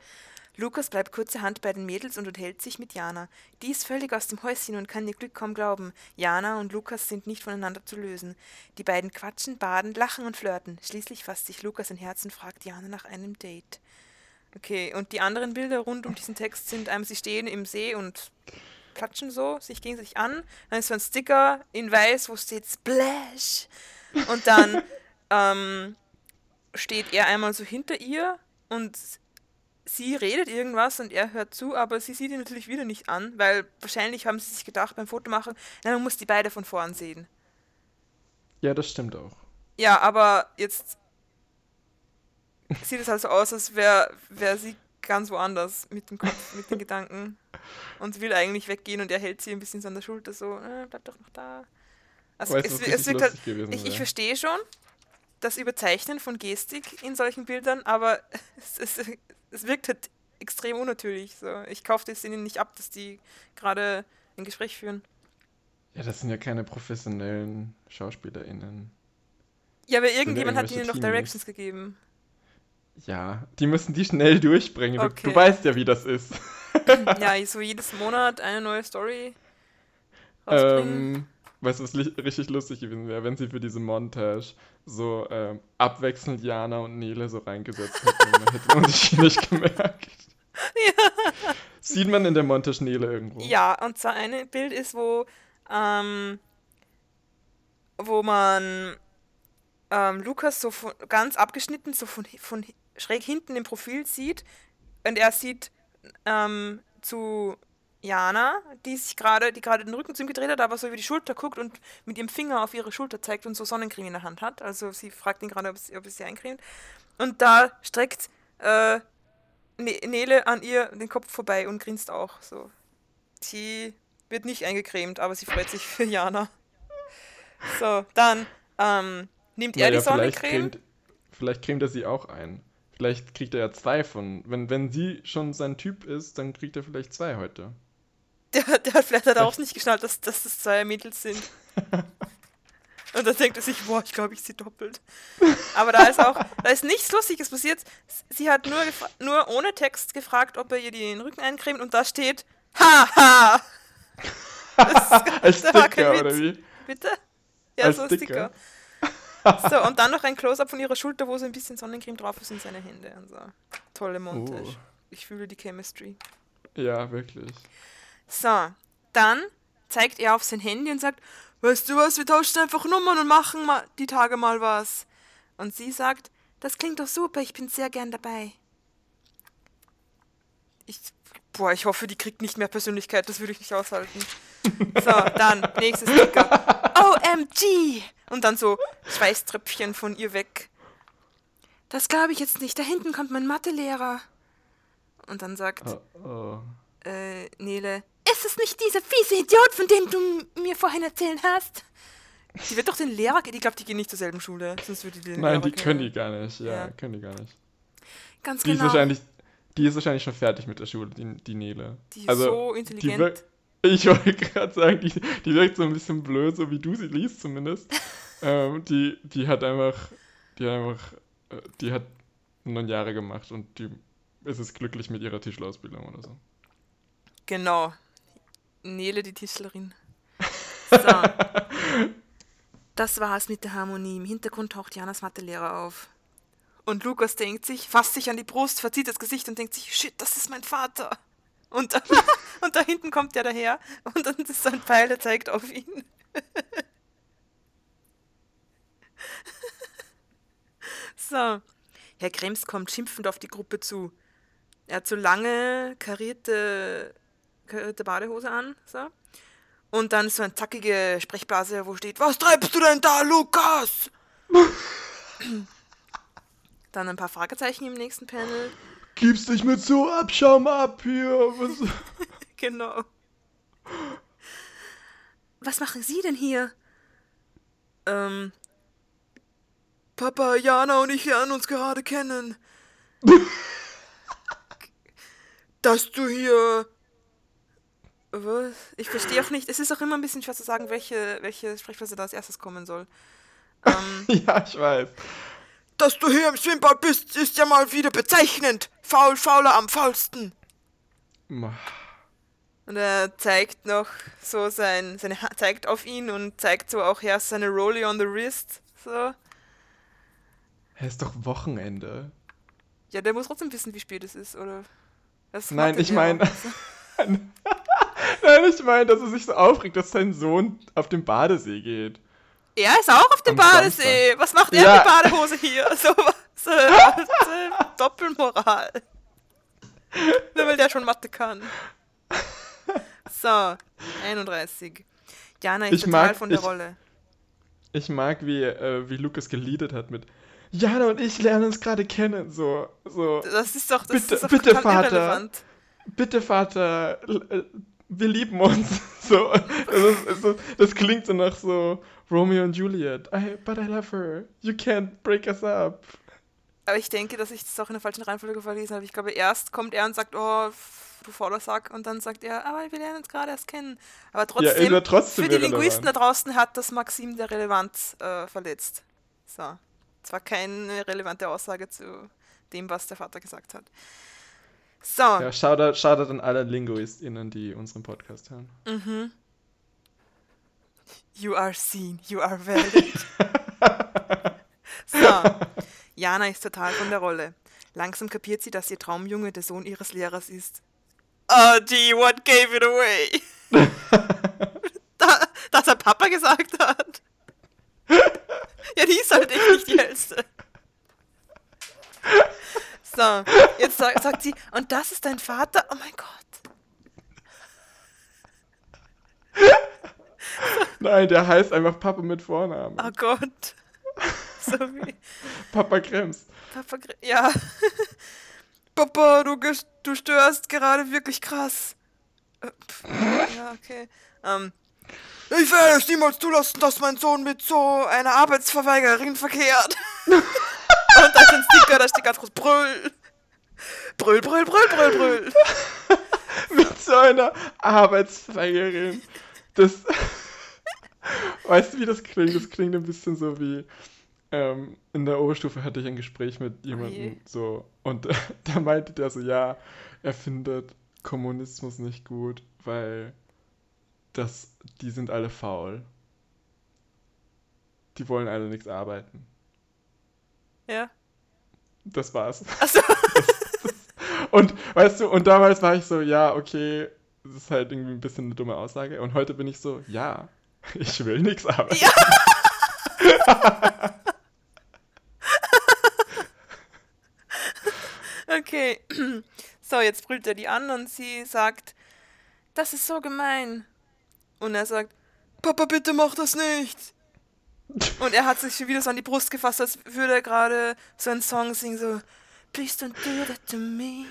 B: Lukas bleibt kurzerhand bei den Mädels und unterhält sich mit Jana. Die ist völlig aus dem Häuschen und kann ihr Glück kaum glauben. Jana und Lukas sind nicht voneinander zu lösen. Die beiden quatschen, baden, lachen und flirten. Schließlich fasst sich Lukas ein Herz und fragt Jana nach einem Date. Okay, und die anderen Bilder rund um diesen Text sind einmal, sie stehen im See und klatschen so, sich gegenseitig an. Dann ist so ein Sticker in weiß, wo steht Splash. Und dann ähm, steht er einmal so hinter ihr und sie redet irgendwas und er hört zu, aber sie sieht ihn natürlich wieder nicht an, weil wahrscheinlich haben sie sich gedacht beim Fotomachen, na, man muss die beide von vorn sehen.
A: Ja, das stimmt auch.
B: Ja, aber jetzt sieht es also aus, als wäre wär sie ganz woanders mit dem Kopf, mit den Gedanken und will eigentlich weggehen und er hält sie ein bisschen so an der Schulter, so, äh, bleib doch noch da. Also
A: Weißt du,
B: es, es wirkt halt,
A: gewesen
B: ich, ich verstehe schon das Überzeichnen von Gestik in solchen Bildern, aber es, es, es wirkt halt extrem unnatürlich. So. Ich kaufe das ihnen nicht ab, dass die gerade ein Gespräch führen.
A: Ja, das sind ja keine professionellen SchauspielerInnen.
B: Ja, aber irgendjemand hat ihnen noch. Directions gegeben.
A: Ja, die müssen die schnell durchbringen. Du,
B: Okay.
A: du weißt ja, wie das ist.
B: ja, so jedes Monat eine neue Story rausbringen.
A: Ähm, weißt du, was richtig lustig gewesen wäre, wenn sie für diese Montage so ähm, abwechselnd Jana und Nele so reingesetzt hätten. Dann hätte man sich nicht gemerkt. Sieht man in der Montage Nele irgendwo?
B: Ja, und zwar ein Bild ist, wo, ähm, wo man ähm, Lukas so von, ganz abgeschnitten, so von, von schräg hinten im Profil sieht. Und er sieht ähm, zu Jana, die sich gerade, die gerade den Rücken zu ihm gedreht hat, aber so über die Schulter guckt und mit ihrem Finger auf ihre Schulter zeigt und so Sonnencreme in der Hand hat. Also sie fragt ihn gerade, ob, sie- ob es sie eincremt. Und da streckt äh, Ne- Nele an ihr den Kopf vorbei und grinst auch so. Sie wird nicht eingecremt, aber sie freut sich für Jana. So, dann ähm, nimmt er
A: Naja,
B: die
A: vielleicht
B: Sonnencreme.
A: cremt, vielleicht cremt er sie auch ein. Vielleicht kriegt er ja zwei von. Wenn, wenn sie schon sein Typ ist, dann kriegt er vielleicht zwei heute.
B: Der, der hat vielleicht hat er auch nicht geschnallt, dass, dass das zwei Mädels sind. Und dann denkt er sich, boah, ich glaube, ich sie doppelt. Aber da ist auch, da ist nichts Lustiges passiert. Sie hat nur, nur ohne Text gefragt, ob er ihr den Rücken eincremt und da steht, haha.
A: Als Sticker, oder wie?
B: Bitte? Ja, Als so ein Sticker. Sticker. so, und dann noch ein Close-Up von ihrer Schulter, wo so ein bisschen Sonnencreme drauf ist und seine Hände. Und so. Tolle Montage. Uh. Ich fühle die Chemistry.
A: Ja, wirklich.
B: So, dann zeigt er auf sein Handy und sagt, weißt du was, wir tauschen einfach Nummern und machen mal die Tage mal was. Und sie sagt, das klingt doch super, ich bin sehr gern dabei. Ich, boah, ich hoffe, die kriegt nicht mehr Persönlichkeit, das würde ich nicht aushalten. So, dann, nächstes Sticker. OMG! Und dann so Schweißtröpfchen von ihr weg. Das glaube ich jetzt nicht, da hinten kommt mein Mathelehrer. Und dann sagt oh, oh. Äh, Nele, ist es nicht dieser fiese Idiot, von dem du mir vorhin erzählt hast? Die wird doch den Lehrer, ich glaube, die gehen nicht zur selben Schule, sonst würde die den
A: Nein, Lehrer die kennen. können die gar nicht, ja, ja, können die gar nicht.
B: Ganz
A: die
B: genau.
A: Ist wahrscheinlich, die ist wahrscheinlich schon fertig mit der Schule, die, die Nele.
B: Die ist also, so intelligent.
A: Ich wollte gerade sagen, die, die wirkt so ein bisschen blöd, so wie du sie liest zumindest. ähm, die, die hat einfach, die hat einfach, äh, die hat neun Jahre gemacht und die ist es glücklich mit ihrer Tischlerausbildung oder so.
B: Genau. Nele, die Tischlerin. So. das war's mit der Harmonie. Im Hintergrund taucht Janas Mathelehrer auf. Und Lukas denkt sich, fasst sich an die Brust, verzieht das Gesicht und denkt sich, shit, das ist mein Vater. Und, da, und da hinten kommt der daher und dann ist ein Pfeil, der zeigt auf ihn. so. Herr Krems kommt schimpfend auf die Gruppe zu. Er hat so lange karierte karierte Badehose an, so. Und dann so eine zackige Sprechblase, wo steht, was treibst du denn da, Lukas? dann ein paar Fragezeichen im nächsten Panel.
A: Gib's dich mit so Abschaum ab hier. Was?
B: genau. Was machen Sie denn hier? Ähm. Papa, Jana und ich lernen uns gerade kennen. Dass du hier? Ich verstehe auch nicht. Es ist auch immer ein bisschen schwer zu sagen, welche, welche Sprechweise da als erstes kommen soll.
A: Ähm, ja, ich weiß.
B: Dass du hier im Schwimmbad bist, ist ja mal wieder bezeichnend. Faul, fauler am faulsten. Und er zeigt noch so sein, seine ha zeigt auf ihn und zeigt so auch erst seine Rollie on the wrist. So.
A: Es ist doch Wochenende.
B: Ja, der muss trotzdem wissen, wie spät es ist, oder?
A: Nein, ich meine. Nein, ich meine, dass er sich so aufregt, dass sein Sohn auf dem Badesee geht.
B: Er ist auch auf dem Badesee. Samstag. Was macht er ja. mit Badehose hier? So, so, so Doppelmoral. Nur weil der schon Mathe kann. So, 31. Jana ist ich total mag, von der
A: ich,
B: Rolle.
A: Ich mag, wie, äh, wie Lukas geleadet hat mit Jana und ich lernen uns gerade kennen. So, so.
B: Das ist doch, das
A: bitte,
B: ist doch
A: bitte Vater. Irrelevant. Bitte Vater, wir lieben uns. So, das, ist, das, klingt so nach so Romeo und Juliet. I, but I love her. You can't break us up.
B: Aber ich denke, dass ich das auch in der falschen Reihenfolge verlesen habe. Ich glaube, erst kommt er und sagt, oh, du fauler Sack. Und dann sagt er, aber wir lernen uns gerade erst kennen. Aber trotzdem,
A: ja, trotzdem
B: für die Linguisten da draußen hat das Maxim der Relevanz äh, verletzt. So. Zwar keine relevante Aussage zu dem, was der Vater gesagt hat. So.
A: Ja, Shoutout, Shoutout an alle LinguistInnen, die unseren Podcast hören.
B: Mhm. You are seen, you are valid. so. Jana ist total von der Rolle. Langsam kapiert sie, dass ihr Traumjunge der Sohn ihres Lehrers ist. Oh, gee, what gave it away? da, dass er Papa gesagt hat. ja, die ist halt echt nicht die hellste. So, jetzt sagt, sagt sie, und das ist dein Vater? Oh mein Gott.
A: Nein, der heißt einfach Papa mit Vornamen.
B: Oh Gott. So wie.
A: Papa Krems.
B: Papa Krems, ja. Papa, du, du störst gerade wirklich krass. Äh, ja, okay. Ähm, ich werde es niemals zulassen, dass mein Sohn mit so einer Arbeitsverweigerin verkehrt. Und da ist ein Sticker, da steht ganz groß Brüll. Brüll, brüll, brüll, brüll, brüll.
A: Mit so eine Arbeitsfeigerin. Das. weißt du, wie das klingt? Das klingt ein bisschen so wie. Ähm, in der Oberstufe hatte ich ein Gespräch mit jemandem
B: je.
A: so und da meinte der so, ja, er findet Kommunismus nicht gut, weil das, die sind alle faul. Die wollen alle nichts arbeiten.
B: Ja.
A: Das war's.
B: Achso.
A: Und weißt du, und damals war ich so, ja, okay, das ist halt irgendwie ein bisschen eine dumme Aussage. Und heute bin ich so, ja, ich will nichts arbeiten.
B: Ja. Okay. So, jetzt brüllt er die an und sie sagt, das ist so gemein. Und er sagt, Papa, bitte mach das nicht. Und er hat sich schon wieder so an die Brust gefasst, als würde er gerade so einen Song singen, so, Please don't do that to me.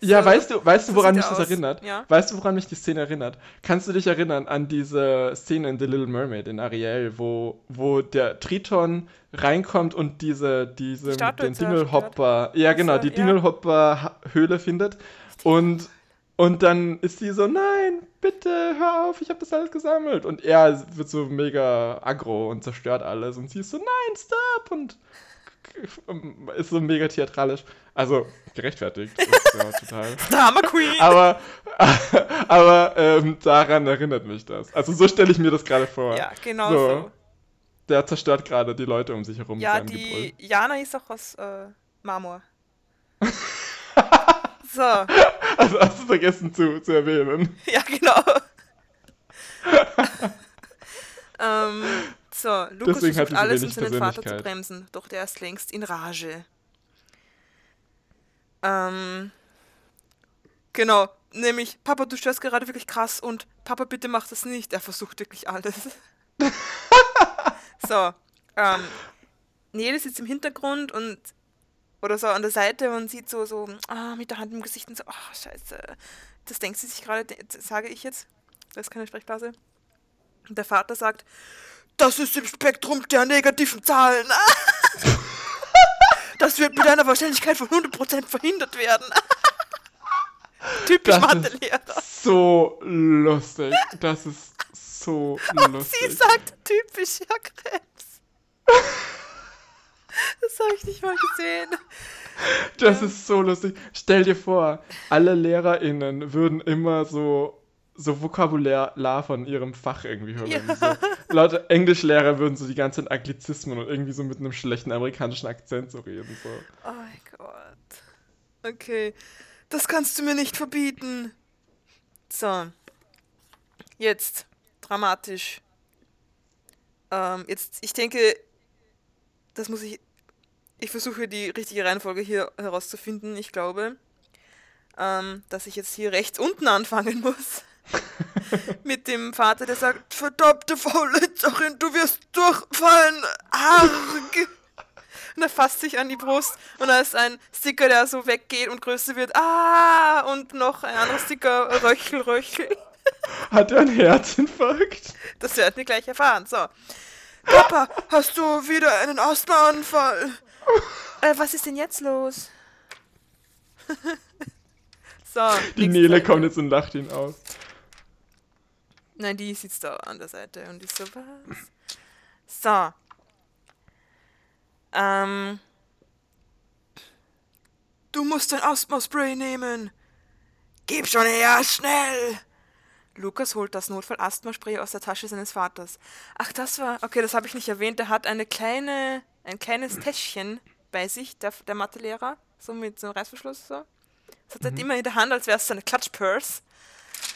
A: Ja,
B: So,
A: weißt du, weißt du, woran mich das
B: aus.
A: erinnert?
B: Ja.
A: Weißt du, woran mich die Szene erinnert? Kannst du dich erinnern an diese Szene in The Little Mermaid in Ariel, wo, wo der Triton reinkommt und diese, diese den. Dingelhopper, ja genau, die
B: ja.
A: Dingelhopper-Höhle findet und und dann ist sie so, nein, bitte, hör auf, ich habe das alles gesammelt. Und er wird so mega aggro und zerstört alles. Und sie ist so, nein, stop! Und ist so mega theatralisch. Also, gerechtfertigt. Ist ja total.
B: Drama Queen.
A: Aber, aber ähm, daran erinnert mich das. Also so stelle ich mir das gerade vor.
B: ja, genau
A: so.
B: so.
A: Der zerstört gerade die Leute um sich herum
B: Ja,
A: mit seinem
B: die
A: Gebrüll.
B: Jana ist auch aus äh, Marmor. so,
A: Also hast du vergessen zu, zu erwähnen.
B: ja, genau. ähm, so, Lukas
A: Deswegen
B: versucht alles, um seinen Vater zu bremsen, doch der ist längst in Rage. Ähm, genau, nämlich, Papa, du störst gerade wirklich krass und Papa, bitte mach das nicht. Er versucht wirklich alles. so, ähm, Nele sitzt im Hintergrund und oder so an der Seite und sieht so, so ah, mit der Hand im Gesicht und so, ach, scheiße. Das denkt sie sich gerade, de- sage ich jetzt. Das ist keine Sprechblase. Und der Vater sagt, das ist im Spektrum der negativen Zahlen. Das wird mit einer Wahrscheinlichkeit von 100% verhindert werden. Typisch Mathelehrer.
A: so lustig. Das ist so
B: Und
A: lustig.
B: sie sagt typisch Herr Krebs. Das habe ich nicht mal gesehen.
A: Das ist so lustig. Stell dir vor, alle LehrerInnen würden immer so, so Vokabular von ihrem Fach irgendwie hören.
B: Ja.
A: So, laut Englischlehrer würden so die ganzen Anglizismen und irgendwie so mit einem schlechten amerikanischen Akzent so reden. So.
B: Oh mein Gott. Okay. Das kannst du mir nicht verbieten. So. Jetzt. Dramatisch. Ähm, jetzt, ich denke, das muss ich. Ich versuche die richtige Reihenfolge hier herauszufinden. Ich glaube, ähm, dass ich jetzt hier rechts unten anfangen muss. Mit dem Vater, der sagt, verdammte Faulitzerin, du wirst durchfallen. Arg. Und er fasst sich an die Brust und da ist ein Sticker, der so weggeht und größer wird. Ah! Und noch ein anderer Sticker, Röchel, Röchel.
A: Hat er einen Herzinfarkt?
B: Das werden wir gleich erfahren. So. Papa, hast du wieder einen Asthmaanfall? Äh, was ist denn jetzt los? so.
A: Die Nele
B: Seite.
A: kommt jetzt und lacht ihn aus.
B: Nein, die sitzt da an der Seite und ist so, was? So. Ähm. Du musst dein Asthma-Spray nehmen. Gib schon her, schnell! Lukas holt das Notfall-Asthma-Spray aus der Tasche seines Vaters. Ach, das war. Okay, das habe ich nicht erwähnt. Er hat eine kleine, ein kleines Täschchen bei sich, der, der Mathelehrer. So mit so einem Reißverschluss. So. Das hat er immer in der Hand, als wäre es so eine Klatschpurse.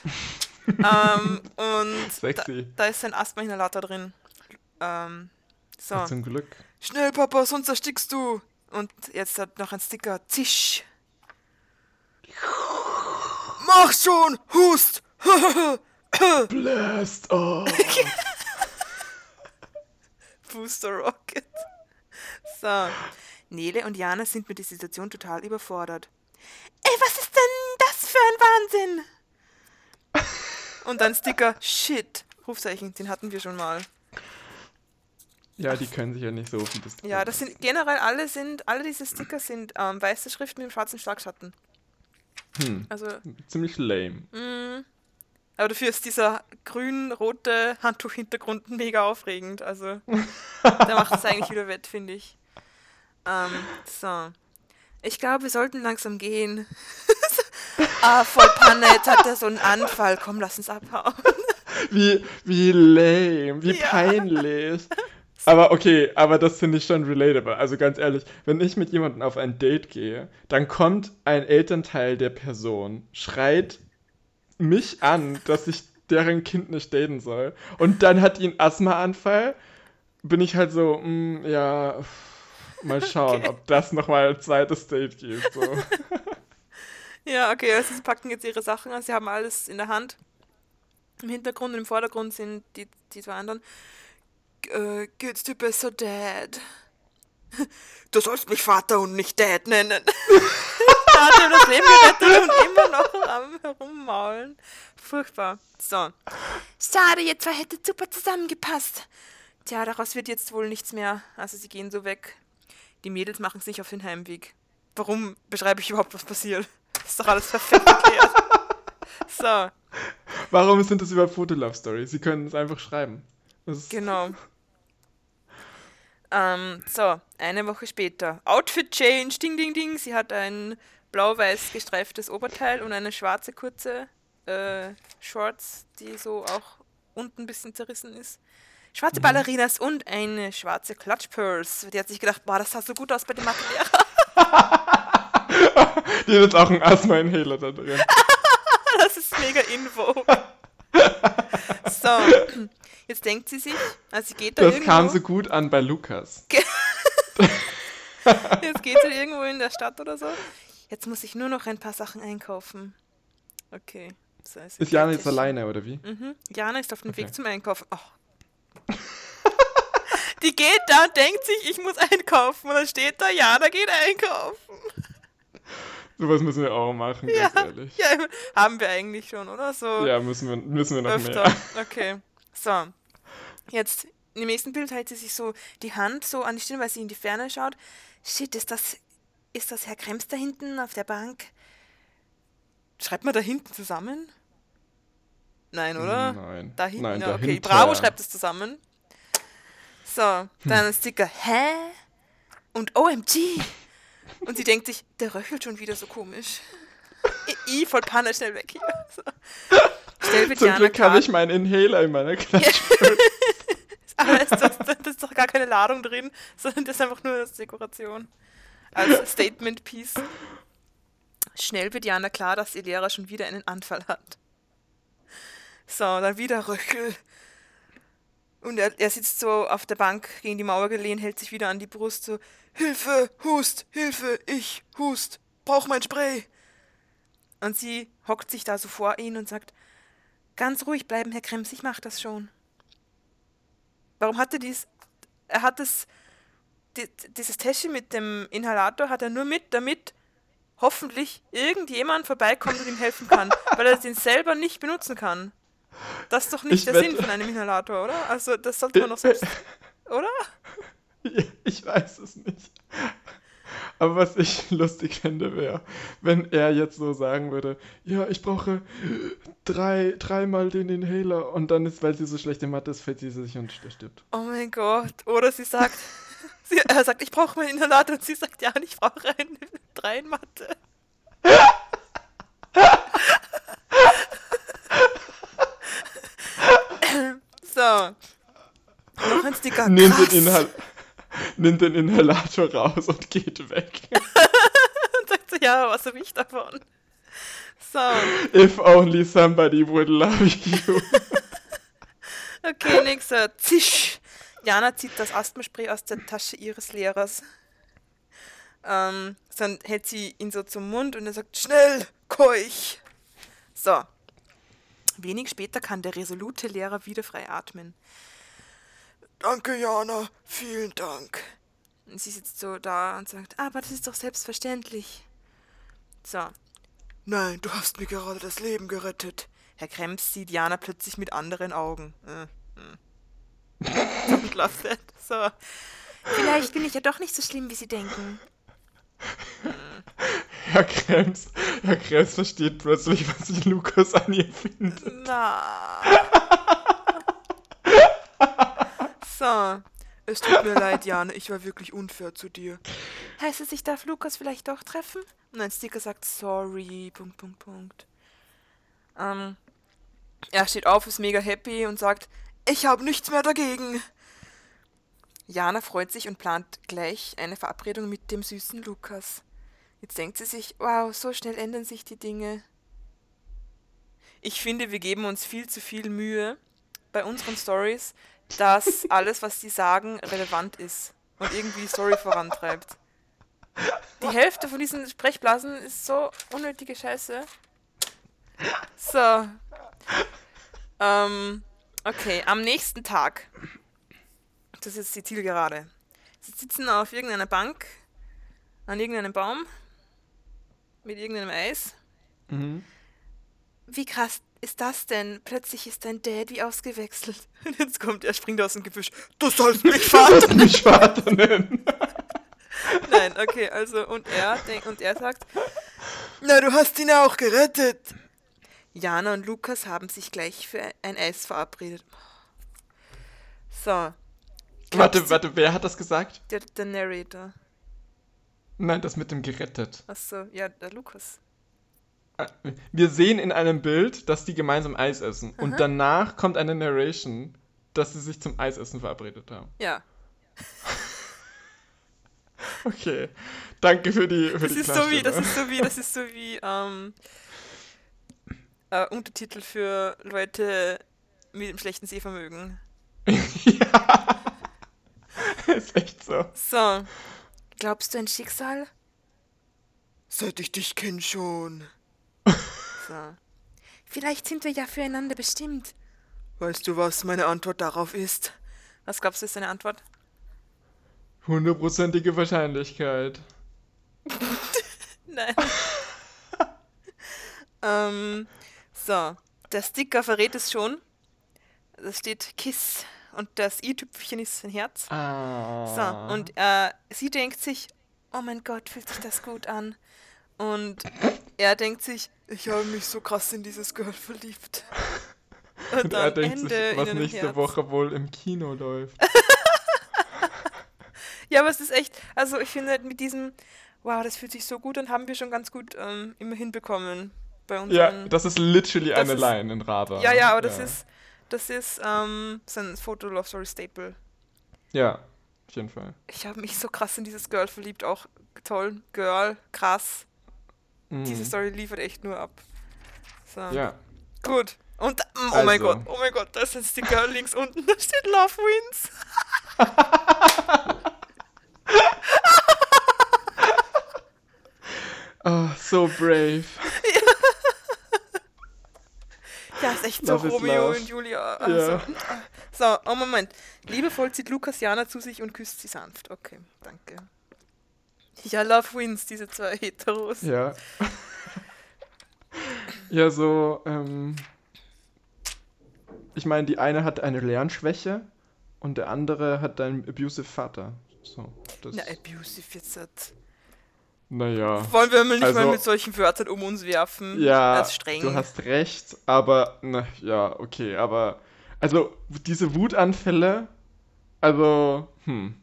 B: ähm, und. Da, da ist ein Asthma-Inhalator drin. Ähm, so.
A: Zum Glück.
B: Schnell, Papa, sonst erstickst du. Und jetzt hat noch ein Sticker. Zisch. Mach schon! Hust!
A: Blast off.
B: Booster Rocket. So. Nele und Jana sind mit der Situation total überfordert. Ey, was ist denn das für ein Wahnsinn? Und dann Sticker Shit. Rufzeichen, den hatten wir schon mal.
A: Ja, die können sich ja nicht so vieles
B: Ja, das sind generell alle sind, alle diese Sticker sind ähm, weiße Schrift mit dem schwarzen Schlagschatten.
A: Hm.
B: Also,
A: Ziemlich lame.
B: mh, aber dafür ist dieser grün-rote Handtuch-Hintergrund mega aufregend. Also, der macht es eigentlich wieder wett, finde ich. Ähm, so. Ich glaube, wir sollten langsam gehen. ah, voll Panne, jetzt hat er so einen Anfall. Komm, lass uns abhauen.
A: Wie, wie lame, wie
B: Ja.
A: peinlich. Aber okay, aber das finde ich schon relatable. Also ganz ehrlich, wenn ich mit jemandem auf ein Date gehe, dann kommt ein Elternteil der Person, schreit mich an, dass ich deren Kind nicht daten soll. Und dann hat einen Asthmaanfall. Bin ich halt so, mm, ja, mal schauen,
B: Okay.
A: ob das nochmal ein zweites Date gibt. So.
B: Ja, okay, also sie packen jetzt ihre Sachen an, sie haben alles in der Hand. Im Hintergrund und im Vordergrund sind die, die zwei anderen. Äh, geht's dir besser, Dad? Du sollst mich Vater und nicht Dad nennen. Hat ihm das Leben gerettet und immer noch am Herummaulen. Furchtbar. So. Schade, ihr zwei hättet super zusammengepasst. Tja, daraus wird jetzt wohl nichts mehr. Also sie gehen so weg. Die Mädels machen sich auf den Heimweg. Warum beschreibe ich überhaupt, was passiert? Ist doch alles perfekt erklärt. So,
A: Warum sind das überhaupt Fotolove-Story? Sie können es einfach schreiben. Das
B: genau. Ähm, so, eine Woche später. Outfit Change, ding, ding, ding. Sie hat ein blau-weiß gestreiftes Oberteil und eine schwarze kurze äh, Shorts, die so auch unten ein bisschen zerrissen ist. Schwarze Ballerinas und eine schwarze Clutchpurse. Die hat sich gedacht, boah, das sah so gut aus bei dem Mathelehrer.
A: Die hat jetzt auch einen Asthma-Inhaler da drin.
B: Das ist mega in vogue. So, jetzt denkt sie sich, also sie geht da
A: Das
B: irgendwo,
A: kam so gut an bei Lukas.
B: jetzt geht sie irgendwo in der Stadt oder so. Jetzt muss ich nur noch ein paar Sachen einkaufen. Okay. So, also
A: Ist Jana jetzt alleine, oder wie?
B: Mhm. Jana ist auf dem
A: Okay.
B: Weg zum Einkaufen. Oh. Die geht da und denkt sich, ich muss einkaufen. Und dann steht da, Jana geht einkaufen.
A: Sowas müssen wir auch machen, ganz
B: Ja,
A: ehrlich.
B: ja, haben wir eigentlich schon, oder? So
A: Ja, müssen wir, müssen wir noch
B: öfter.
A: mehr.
B: Okay. So. Jetzt, im nächsten Bild hält sie sich so die Hand so an die Stirn, weil sie in die Ferne schaut. Shit, ist das, ist das Herr Krems da hinten auf der Bank? Schreibt man da hinten zusammen? Nein, oder?
A: Nein.
B: Da hinten,
A: Nein,
B: ja, okay.
A: dahinter.
B: Bravo schreibt es zusammen. So, dann ein Sticker, hä? Und OMG. Und sie denkt sich, der röchelt schon wieder so komisch. I, I voll Panne, schnell weg hier. So. Schnell
A: Zum
B: Jana
A: Glück habe ich meinen Inhaler in meiner Klasse.
B: Aber ist das, das ist doch gar keine Ladung drin, sondern das ist einfach nur als Dekoration. Als Statement-Piece. Schnell wird Jana klar, dass ihr Lehrer schon wieder einen Anfall hat. So, dann wieder Röchel. Und er, er sitzt so auf der Bank gegen die Mauer gelehnt, hält sich wieder an die Brust, so: Hilfe, Hust, Hilfe, ich, Hust, brauch mein Spray. Und sie hockt sich da so vor ihn und sagt: Ganz ruhig bleiben, Herr Krems, ich mach das schon. Warum hat er dies? Er hat es, dieses Täschchen mit dem Inhalator hat er nur mit, damit hoffentlich irgendjemand vorbeikommt und ihm helfen kann, weil er den selber nicht benutzen kann. Das ist doch nicht
A: Ich
B: der Sinn von einem Inhalator, oder? Also das sollte man doch selbst, oder?
A: Ich weiß es nicht. Aber was ich lustig fände, wäre, wenn er jetzt so sagen würde, ja, ich brauche drei, dreimal den Inhaler und dann ist, weil sie so schlecht in Mathe ist, fällt sie sich und stirbt.
B: Oh mein Gott. Oder sie sagt, sie, er sagt, ich brauche meinen Inhalator und sie sagt, ja, ich brauche einen drei in Mathe. so. Noch ein Sticker. Krass.
A: den, Inhal nimmt den Inhalator raus und geht weg.
B: Und sagt so, ja, was habe ich davon? So,
A: If only somebody would love you.
B: okay, nächster. Zisch. Jana zieht das Asthmaspray aus der Tasche ihres Lehrers. Ähm, dann hält sie ihn so zum Mund und er sagt, schnell, keuch. So. Wenig später kann der resolute Lehrer wieder frei atmen. Danke, Jana, vielen Dank. Und sie sitzt so da und sagt, aber das ist doch selbstverständlich. So. Nein, du hast mir gerade das Leben gerettet. Herr Krems sieht Jana plötzlich mit anderen Augen. Äh. Don't love that. So. Vielleicht bin ich ja doch nicht so schlimm, wie Sie denken.
A: Herr Krems, Herr Krems versteht plötzlich, was sich Lukas an ihr findet.
B: Na. So. Es tut mir leid, Jane, ich war wirklich unfair zu dir. Heißt es, ich darf Lukas vielleicht doch treffen? Und ein Sticker sagt, sorry, Punkt, Punkt, Punkt. Ähm, er steht auf, ist mega happy und sagt, ich habe nichts mehr dagegen. Jana freut sich und plant gleich eine Verabredung mit dem süßen Lukas. Jetzt denkt sie sich, wow, so schnell ändern sich die Dinge. Ich finde, wir geben uns viel zu viel Mühe bei unseren Stories, dass alles, was die sagen, relevant ist und irgendwie die Story vorantreibt. Die Hälfte von diesen Sprechblasen ist so unnötige Scheiße. So. Ähm, okay, am nächsten Tag. Das ist die Zielgerade. Sie sitzen auf irgendeiner Bank, an irgendeinem Baum, mit irgendeinem Eis.
A: Mhm.
B: Wie krass ist das denn? Plötzlich ist dein Daddy ausgewechselt. Und jetzt kommt er, springt aus dem Gebüsch. Du sollst mich Vater
A: Lass mich Vater nennen.
B: Nein, okay, also und er und er sagt, na, du hast ihn auch gerettet. Jana und Lukas haben sich gleich für ein Eis verabredet. So.
A: Warte, warte, wer hat das gesagt?
B: Der, der Narrator.
A: Nein, das mit dem gerettet.
B: Achso, ja, der Lukas.
A: Äh, Wir sehen in einem Bild, dass die gemeinsam Eis essen. Und danach kommt eine Narration, dass sie sich zum Eisessen verabredet haben.
B: Ja.
A: Okay. Danke für die für
B: Das
A: die
B: ist so wie, das ist so wie, das ist so wie, ähm, äh, Untertitel für Leute mit dem schlechten Sehvermögen.
A: ja. ist echt so.
B: So. Glaubst du an Schicksal? Seit ich dich kenne schon. So. Vielleicht sind wir ja füreinander bestimmt. Weißt du, was meine Antwort darauf ist? Was glaubst du, ist deine Antwort?
A: Hundertprozentige Wahrscheinlichkeit.
B: Nein. ähm, so. Der Sticker verrät es schon. Da steht Kiss und das i-Tüpfchen ist ein Herz.
A: Ah.
B: So, und äh, sie denkt sich, oh mein Gott, fühlt sich das gut an. Und er denkt sich, ich habe mich so krass in dieses Girl verliebt. Und,
A: Und er denkt
B: Ende
A: sich, was nächste
B: Herz.
A: Woche wohl im Kino läuft.
B: Ja, aber es ist echt, also ich finde halt mit diesem, wow, das fühlt sich so gut an, haben wir schon ganz gut ähm, immer hinbekommen bei unseren.
A: Ja, das ist literally
B: Das
A: eine
B: ist-
A: Line in Rava.
B: ja, ja, aber das ist, das ist ähm, so ein Foto-Love Story Staple.
A: Ja, auf jeden Fall.
B: Ich habe mich so krass in dieses Girl verliebt, auch toll, Girl, krass.
A: Mhm.
B: Diese Story liefert echt nur ab. So.
A: Ja.
B: Gut. Und mm, oh mein
A: Also.
B: Gott, oh mein Gott, da ist jetzt die Girl links unten, da steht Love Wins.
A: Oh, so brave.
B: Ja, ist echt so
A: Love
B: Romeo und Julia. Also.
A: Ja.
B: So, oh Moment. Liebevoll zieht Lukas Jana zu sich und küsst sie sanft. Okay, danke. Ja, Love Wins, diese zwei Heteros.
A: Ja. ja, so, ähm. Ich meine, die eine hat eine Lernschwäche und der andere hat einen abusive Vater. So, das.
B: Na, abusive jetzt. Hat.
A: Naja.
B: Wollen wir nicht
A: Also-
B: mal mit solchen Wörtern um uns werfen?
A: Ja, du hast recht, aber, na, ja, okay, aber, also, diese Wutanfälle, also, hm,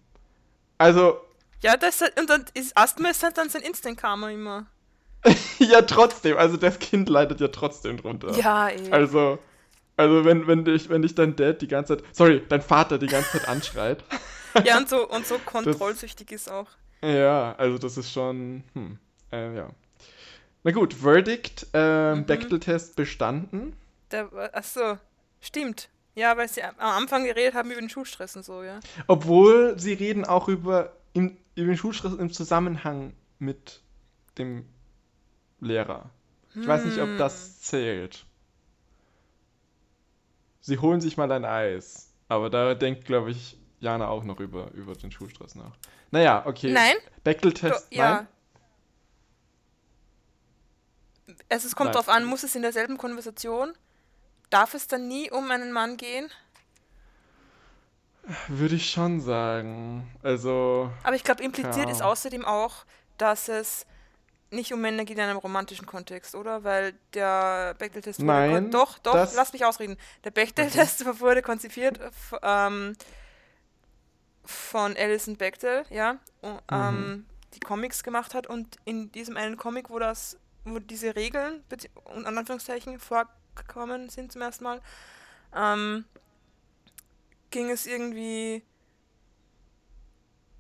A: also,
B: Ja, das und dann ist Asthma ist halt dann sein Instant-Karma immer.
A: ja, trotzdem, also, das Kind leidet ja trotzdem drunter.
B: Ja, ey.
A: Also, also, wenn, wenn dich, wenn dich dein Dad die ganze Zeit, sorry, dein Vater die ganze Zeit anschreit,
B: Ja, und so, und so kontrollsüchtig ist auch.
A: Ja, also, das ist schon, hm, äh, ja. Na gut, Verdict, ähm,
B: Mhm.
A: Bechtel-Test bestanden.
B: Der, war- ach so, stimmt. Ja, weil sie am Anfang geredet haben über den Schulstress und so, ja.
A: Obwohl sie reden auch über, im, über den Schulstress im Zusammenhang mit dem Lehrer. Ich weiß nicht, ob
B: Hm.
A: das zählt. Sie holen sich mal ein Eis. Aber da denkt, glaube ich, Jana auch noch über, über den Schulstress nach. Naja, okay.
B: Nein?
A: Bechteltest,
B: Do- ja.
A: nein?
B: Also es kommt
A: Nein.
B: drauf an, muss es in derselben Konversation? Darf es dann nie um einen Mann gehen?
A: Würde ich schon sagen. Also,
B: Aber ich glaube, impliziert
A: Ja.
B: ist außerdem auch, dass es nicht um Männer geht in einem romantischen Kontext, oder? Weil der Bechtel-Test wurde
A: Nein,
B: doch, doch, lass mich ausreden. Der Bechtel-Test wurde konzipiert ähm, von Alison Bechtel, ja, und, ähm, die Comics gemacht hat. Und in diesem einen Comic, wo das, wo diese Regeln und an Anführungszeichen vorgekommen sind zum ersten Mal, ähm, ging es irgendwie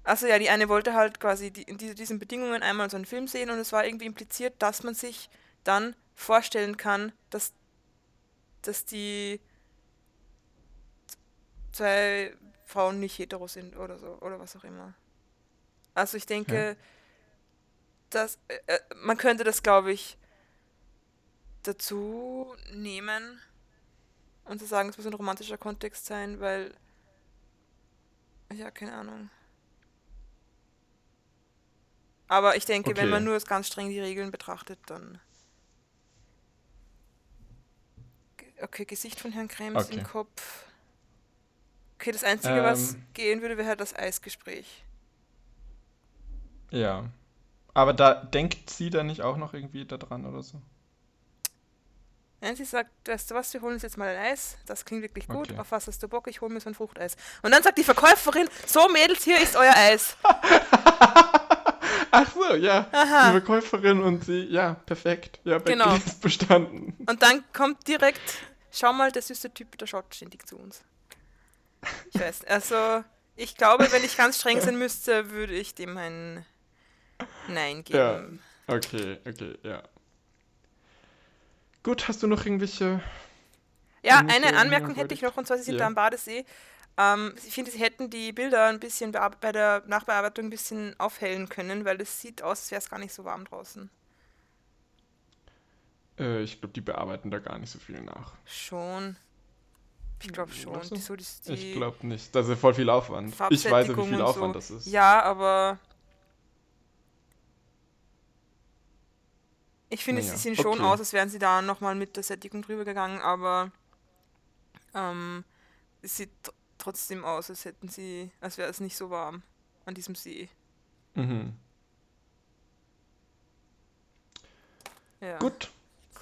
B: also ja, die eine wollte halt quasi die, in diese, diesen Bedingungen einmal so einen Film sehen. Und es war irgendwie impliziert, dass man sich dann vorstellen kann, dass, dass die zwei Frauen nicht hetero sind oder so oder was auch immer. Also ich denke, dass äh, äh, man könnte das, glaube ich, dazu nehmen und zu sagen, es muss ein romantischer Kontext sein, weil ja, keine Ahnung. Aber ich denke, wenn
A: Okay.
B: man nur ganz streng die Regeln betrachtet, dann. Okay, Gesicht von Herrn Krems im
A: Okay.
B: Kopf. Okay, das Einzige, was
A: Ähm.
B: gehen würde, wäre halt das Eisgespräch.
A: Ja. Aber da denkt sie da nicht auch noch irgendwie daran oder so?
B: Nein, sie sagt, weißt du was, wir holen uns jetzt mal ein Eis. Das klingt wirklich gut.
A: Okay.
B: Auf was hast du Bock? Ich hole mir so ein Fruchteis. Und dann sagt die Verkäuferin, so Mädels, hier ist euer Eis.
A: Ach so, ja.
B: Aha.
A: Die Verkäuferin und sie, ja, perfekt. Ja,
B: Genau.
A: ist bestanden.
B: Und dann kommt direkt, schau mal, der süße Typ, der schaut ständig zu uns. Ich weiß, also ich glaube, wenn ich ganz streng sein müsste, würde ich dem ein Nein
A: Ja.
B: geben.
A: Okay, okay, ja. Gut, hast du noch irgendwelche.
B: Ja, eine Anmerkung hätte ich noch, und zwar, sie sind
A: Ja.
B: da am Badesee. Ähm, ich finde, sie hätten die Bilder ein bisschen bei der Nachbearbeitung ein bisschen aufhellen können, weil es sieht aus, als wäre es gar nicht so warm draußen.
A: Äh, ich glaube, die bearbeiten da gar nicht so viel nach.
B: Schon. Ich glaube schon. So die, die
A: Ich glaube nicht. Das ist voll viel Aufwand. Ich weiß ja, wie viel Aufwand
B: so.
A: das ist.
B: Ja, aber ich finde,
A: Naja,
B: sie sehen schon
A: okay.
B: aus, als wären sie da nochmal mit der Sättigung drüber gegangen, aber ähm, es sieht tr- trotzdem aus, als hätten sie, als wäre es nicht so warm an diesem See.
A: Mhm.
B: Ja,
A: Gut,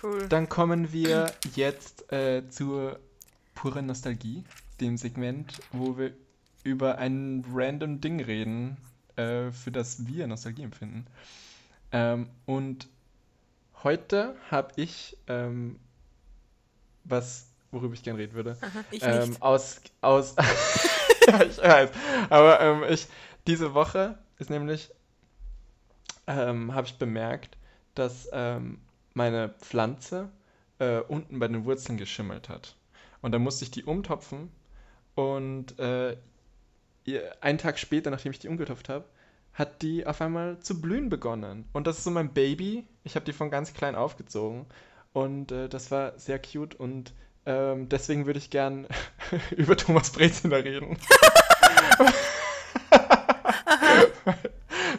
B: cool.
A: dann kommen wir jetzt äh, zur puren Nostalgie, dem Segment, wo wir über ein random Ding reden, äh, für das wir Nostalgie empfinden. Ähm, und heute habe ich ähm, was, worüber ich gerne reden würde.
B: Aha, ich
A: ähm,
B: nicht.
A: aus, aus ja, ich weiß. Aber ähm, ich, diese Woche ist nämlich, ähm, habe ich bemerkt, dass ähm, meine Pflanze äh, unten bei den Wurzeln geschimmelt hat. Und dann musste ich die umtopfen und äh, einen Tag später, nachdem ich die umgetopft habe, hat die auf einmal zu blühen begonnen. Und das ist so mein Baby. Ich habe die von ganz klein aufgezogen. Und äh, das war sehr cute und ähm, deswegen würde ich gern über Thomas Breziner reden.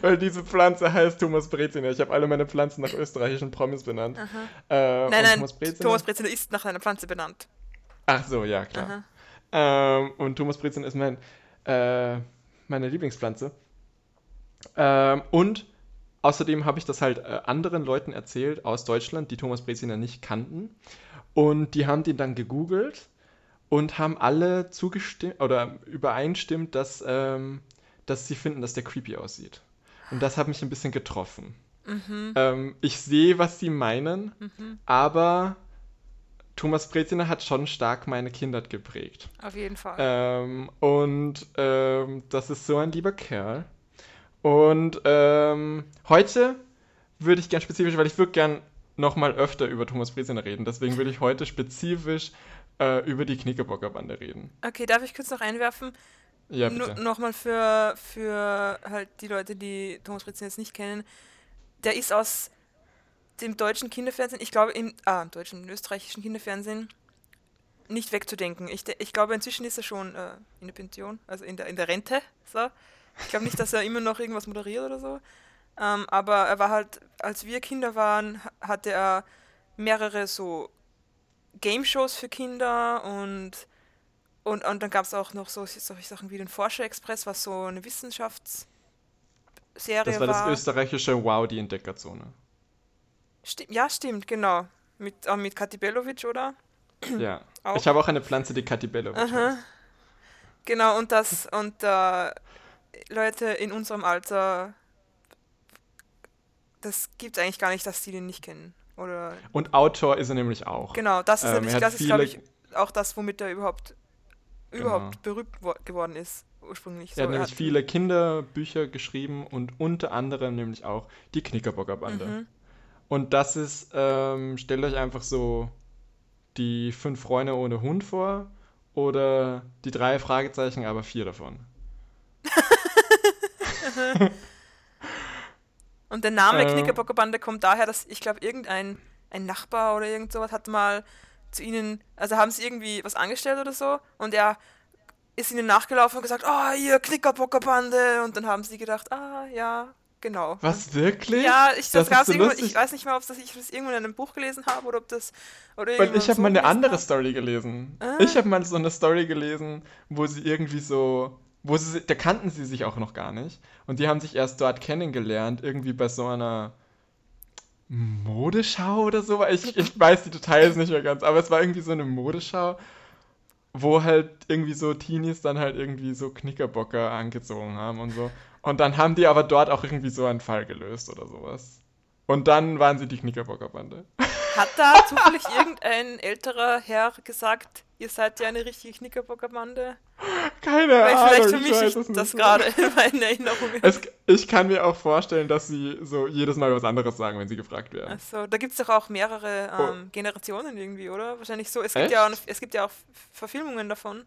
A: Weil diese Pflanze heißt Thomas Breziner. Ich habe alle meine Pflanzen nach österreichischen Promis benannt. Äh,
B: Nein, nein,
A: Thomas Breziner.
B: Thomas Breziner ist nach einer Pflanze benannt.
A: Ach so, ja, klar. Ähm, und Thomas Breziner ist mein, äh, meine Lieblingspflanze. Ähm, und außerdem habe ich das halt äh, anderen Leuten erzählt aus Deutschland, die Thomas Breziner nicht kannten. Und die haben den dann gegoogelt und haben alle zugestimmt oder übereinstimmt, dass, ähm, dass sie finden, dass der creepy aussieht. Und das hat mich ein bisschen getroffen.
B: Mhm.
A: Ähm, ich sehe, was sie meinen,
B: Mhm.
A: aber Thomas Breziner hat schon stark meine Kindheit geprägt.
B: Auf jeden Fall.
A: Ähm, und ähm, das ist so ein lieber Kerl. Und ähm, heute würde ich gern spezifisch, weil ich würde gern nochmal öfter über Thomas Breziner reden. Deswegen würde ich heute spezifisch äh, über die Knickerbockerbande reden.
B: Okay, darf ich kurz noch einwerfen?
A: Ja, bitte.
B: Nochmal für, für halt die Leute, die Thomas Breziner jetzt nicht kennen. Der ist aus dem deutschen Kinderfernsehen, ich glaube im, ah, im deutschen, im österreichischen Kinderfernsehen nicht wegzudenken. Ich, ich glaube, inzwischen ist er schon äh, in der Pension, also in der, in der Rente. So. Ich glaube nicht, dass er immer noch irgendwas moderiert oder so. Ähm, aber er war halt, als wir Kinder waren, ha- hatte er mehrere so Game-Shows für Kinder und und, und dann gab es auch noch so solche Sachen wie den Forscher-Express, was so eine Wissenschaftsserie
A: Das war das
B: war.
A: österreichische Wow, die Entdeckerzone.
B: Sti ja, stimmt, genau. Mit, äh, mit Belovic, oder?
A: Ja.
B: Auch.
A: Ich habe auch eine Pflanze, die Katy Belovic
B: Aha.
A: heißt.
B: Genau, und das, und äh, Leute in unserem Alter, das gibt eigentlich gar nicht, dass die den nicht kennen. Oder
A: Und Autor ist er nämlich auch.
B: genau, das ist
A: Ähm,
B: nämlich,
A: er hat
B: das ist, glaube ich, auch das, womit er überhaupt überhaupt
A: Genau.
B: berühmt wo- geworden ist, ursprünglich.
A: Er hat
B: So,
A: nämlich viele Kinderbücher geschrieben und unter anderem nämlich auch die Knickerbocker Bande.
B: Mhm.
A: Und das ist, ähm, stellt euch einfach so die fünf Freunde ohne Hund vor oder die drei Fragezeichen, aber vier davon.
B: Und der Name
A: Ähm.
B: Knickerbockerbande kommt daher, dass ich glaube, irgendein ein Nachbar oder irgend sowas hat mal zu ihnen, also haben sie irgendwie was angestellt oder so und er ist ihnen nachgelaufen und gesagt, ah, ihr Knickerbockerbande und dann haben sie gedacht, ah, ja, genau.
A: Was, wirklich?
B: Ja, ich, das,
A: Das so
B: irgendwo, ich weiß nicht mehr, ob das, ich das irgendwo in einem Buch gelesen habe oder ob das oder
A: Weil ich habe
B: so
A: mal eine andere
B: habe.
A: Story gelesen.
B: Ah.
A: Ich habe mal so eine Story gelesen, wo sie irgendwie so, wo sie, da kannten sie sich auch noch gar nicht. Und die haben sich erst dort kennengelernt, irgendwie bei so einer Modeschau oder so. Ich, ich weiß die Details nicht mehr ganz, aber es war irgendwie so eine Modeschau, wo halt irgendwie so Teenies dann halt irgendwie so Knickerbocker angezogen haben und so. Und dann haben die aber dort auch irgendwie so einen Fall gelöst oder sowas. Und dann waren sie die Knickerbockerbande.
B: Hat da zufällig irgendein älterer Herr gesagt, ihr seid ja eine richtige Knickerbockerbande?
A: Keine
B: Weil
A: Ahnung,
B: vielleicht
A: ich
B: vermische
A: weiß
B: ich das gerade in meinen Erinnerungen.
A: Es, ich kann mir auch vorstellen, dass sie so jedes Mal was anderes sagen, wenn sie gefragt werden.
B: Also, da gibt es doch auch mehrere
A: Oh.
B: ähm, Generationen irgendwie, oder? Wahrscheinlich so. Es
A: Echt?
B: gibt, ja auch, es gibt ja auch Verfilmungen davon.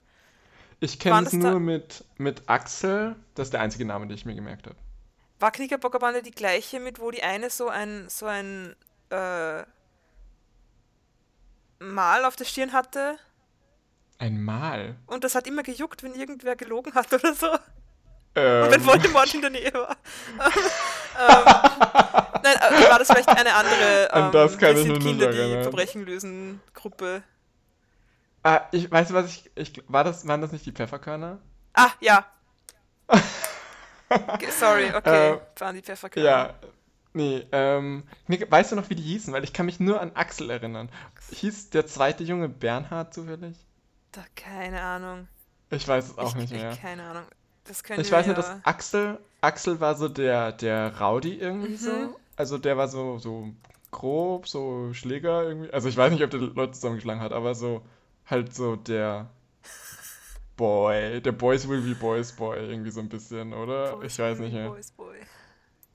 A: Ich kenne es nur mit, mit Axel. Das ist der einzige Name, den ich mir gemerkt habe.
B: War Knickerbockerbande die gleiche mit, wo die eine so ein, so ein äh, Mal auf der Stirn hatte
A: Ein Mal.
B: und das hat immer gejuckt, wenn irgendwer gelogen hat oder so. Und
A: Ähm,
B: wenn Voldemort in der Nähe war. ähm, nein, äh, war das vielleicht eine andere
A: An
B: ähm,
A: das kann
B: wir
A: ich
B: Kinder, die. Verbrechen lösen Gruppe.
A: Ah, ich weiß, was ich, ich. War das, waren das nicht die Pfefferkörner?
B: Ah, ja. Sorry, okay.
A: Äh,
B: waren die Pfefferkörner.
A: Ja. Nee, ähm. Weißt du noch, wie die hießen? Weil ich kann mich nur an Axel erinnern. Hieß der zweite Junge Bernhard zufällig?
B: Da, keine Ahnung.
A: Ich weiß es auch
B: ich,
A: nicht
B: ich,
A: mehr.
B: Keine Ahnung. Das können
A: Ich weiß nur, dass Axel, Axel war so der, der Rowdy irgendwie
B: Mhm.
A: so. Also der war so, so grob, so Schläger irgendwie. Also ich weiß nicht, ob der Leute zusammengeschlagen hat, aber so halt so der Boy, der Boys will be Boys Boy irgendwie so ein bisschen, oder?
B: Boys,
A: ich weiß nicht mehr.
B: Boys, boy.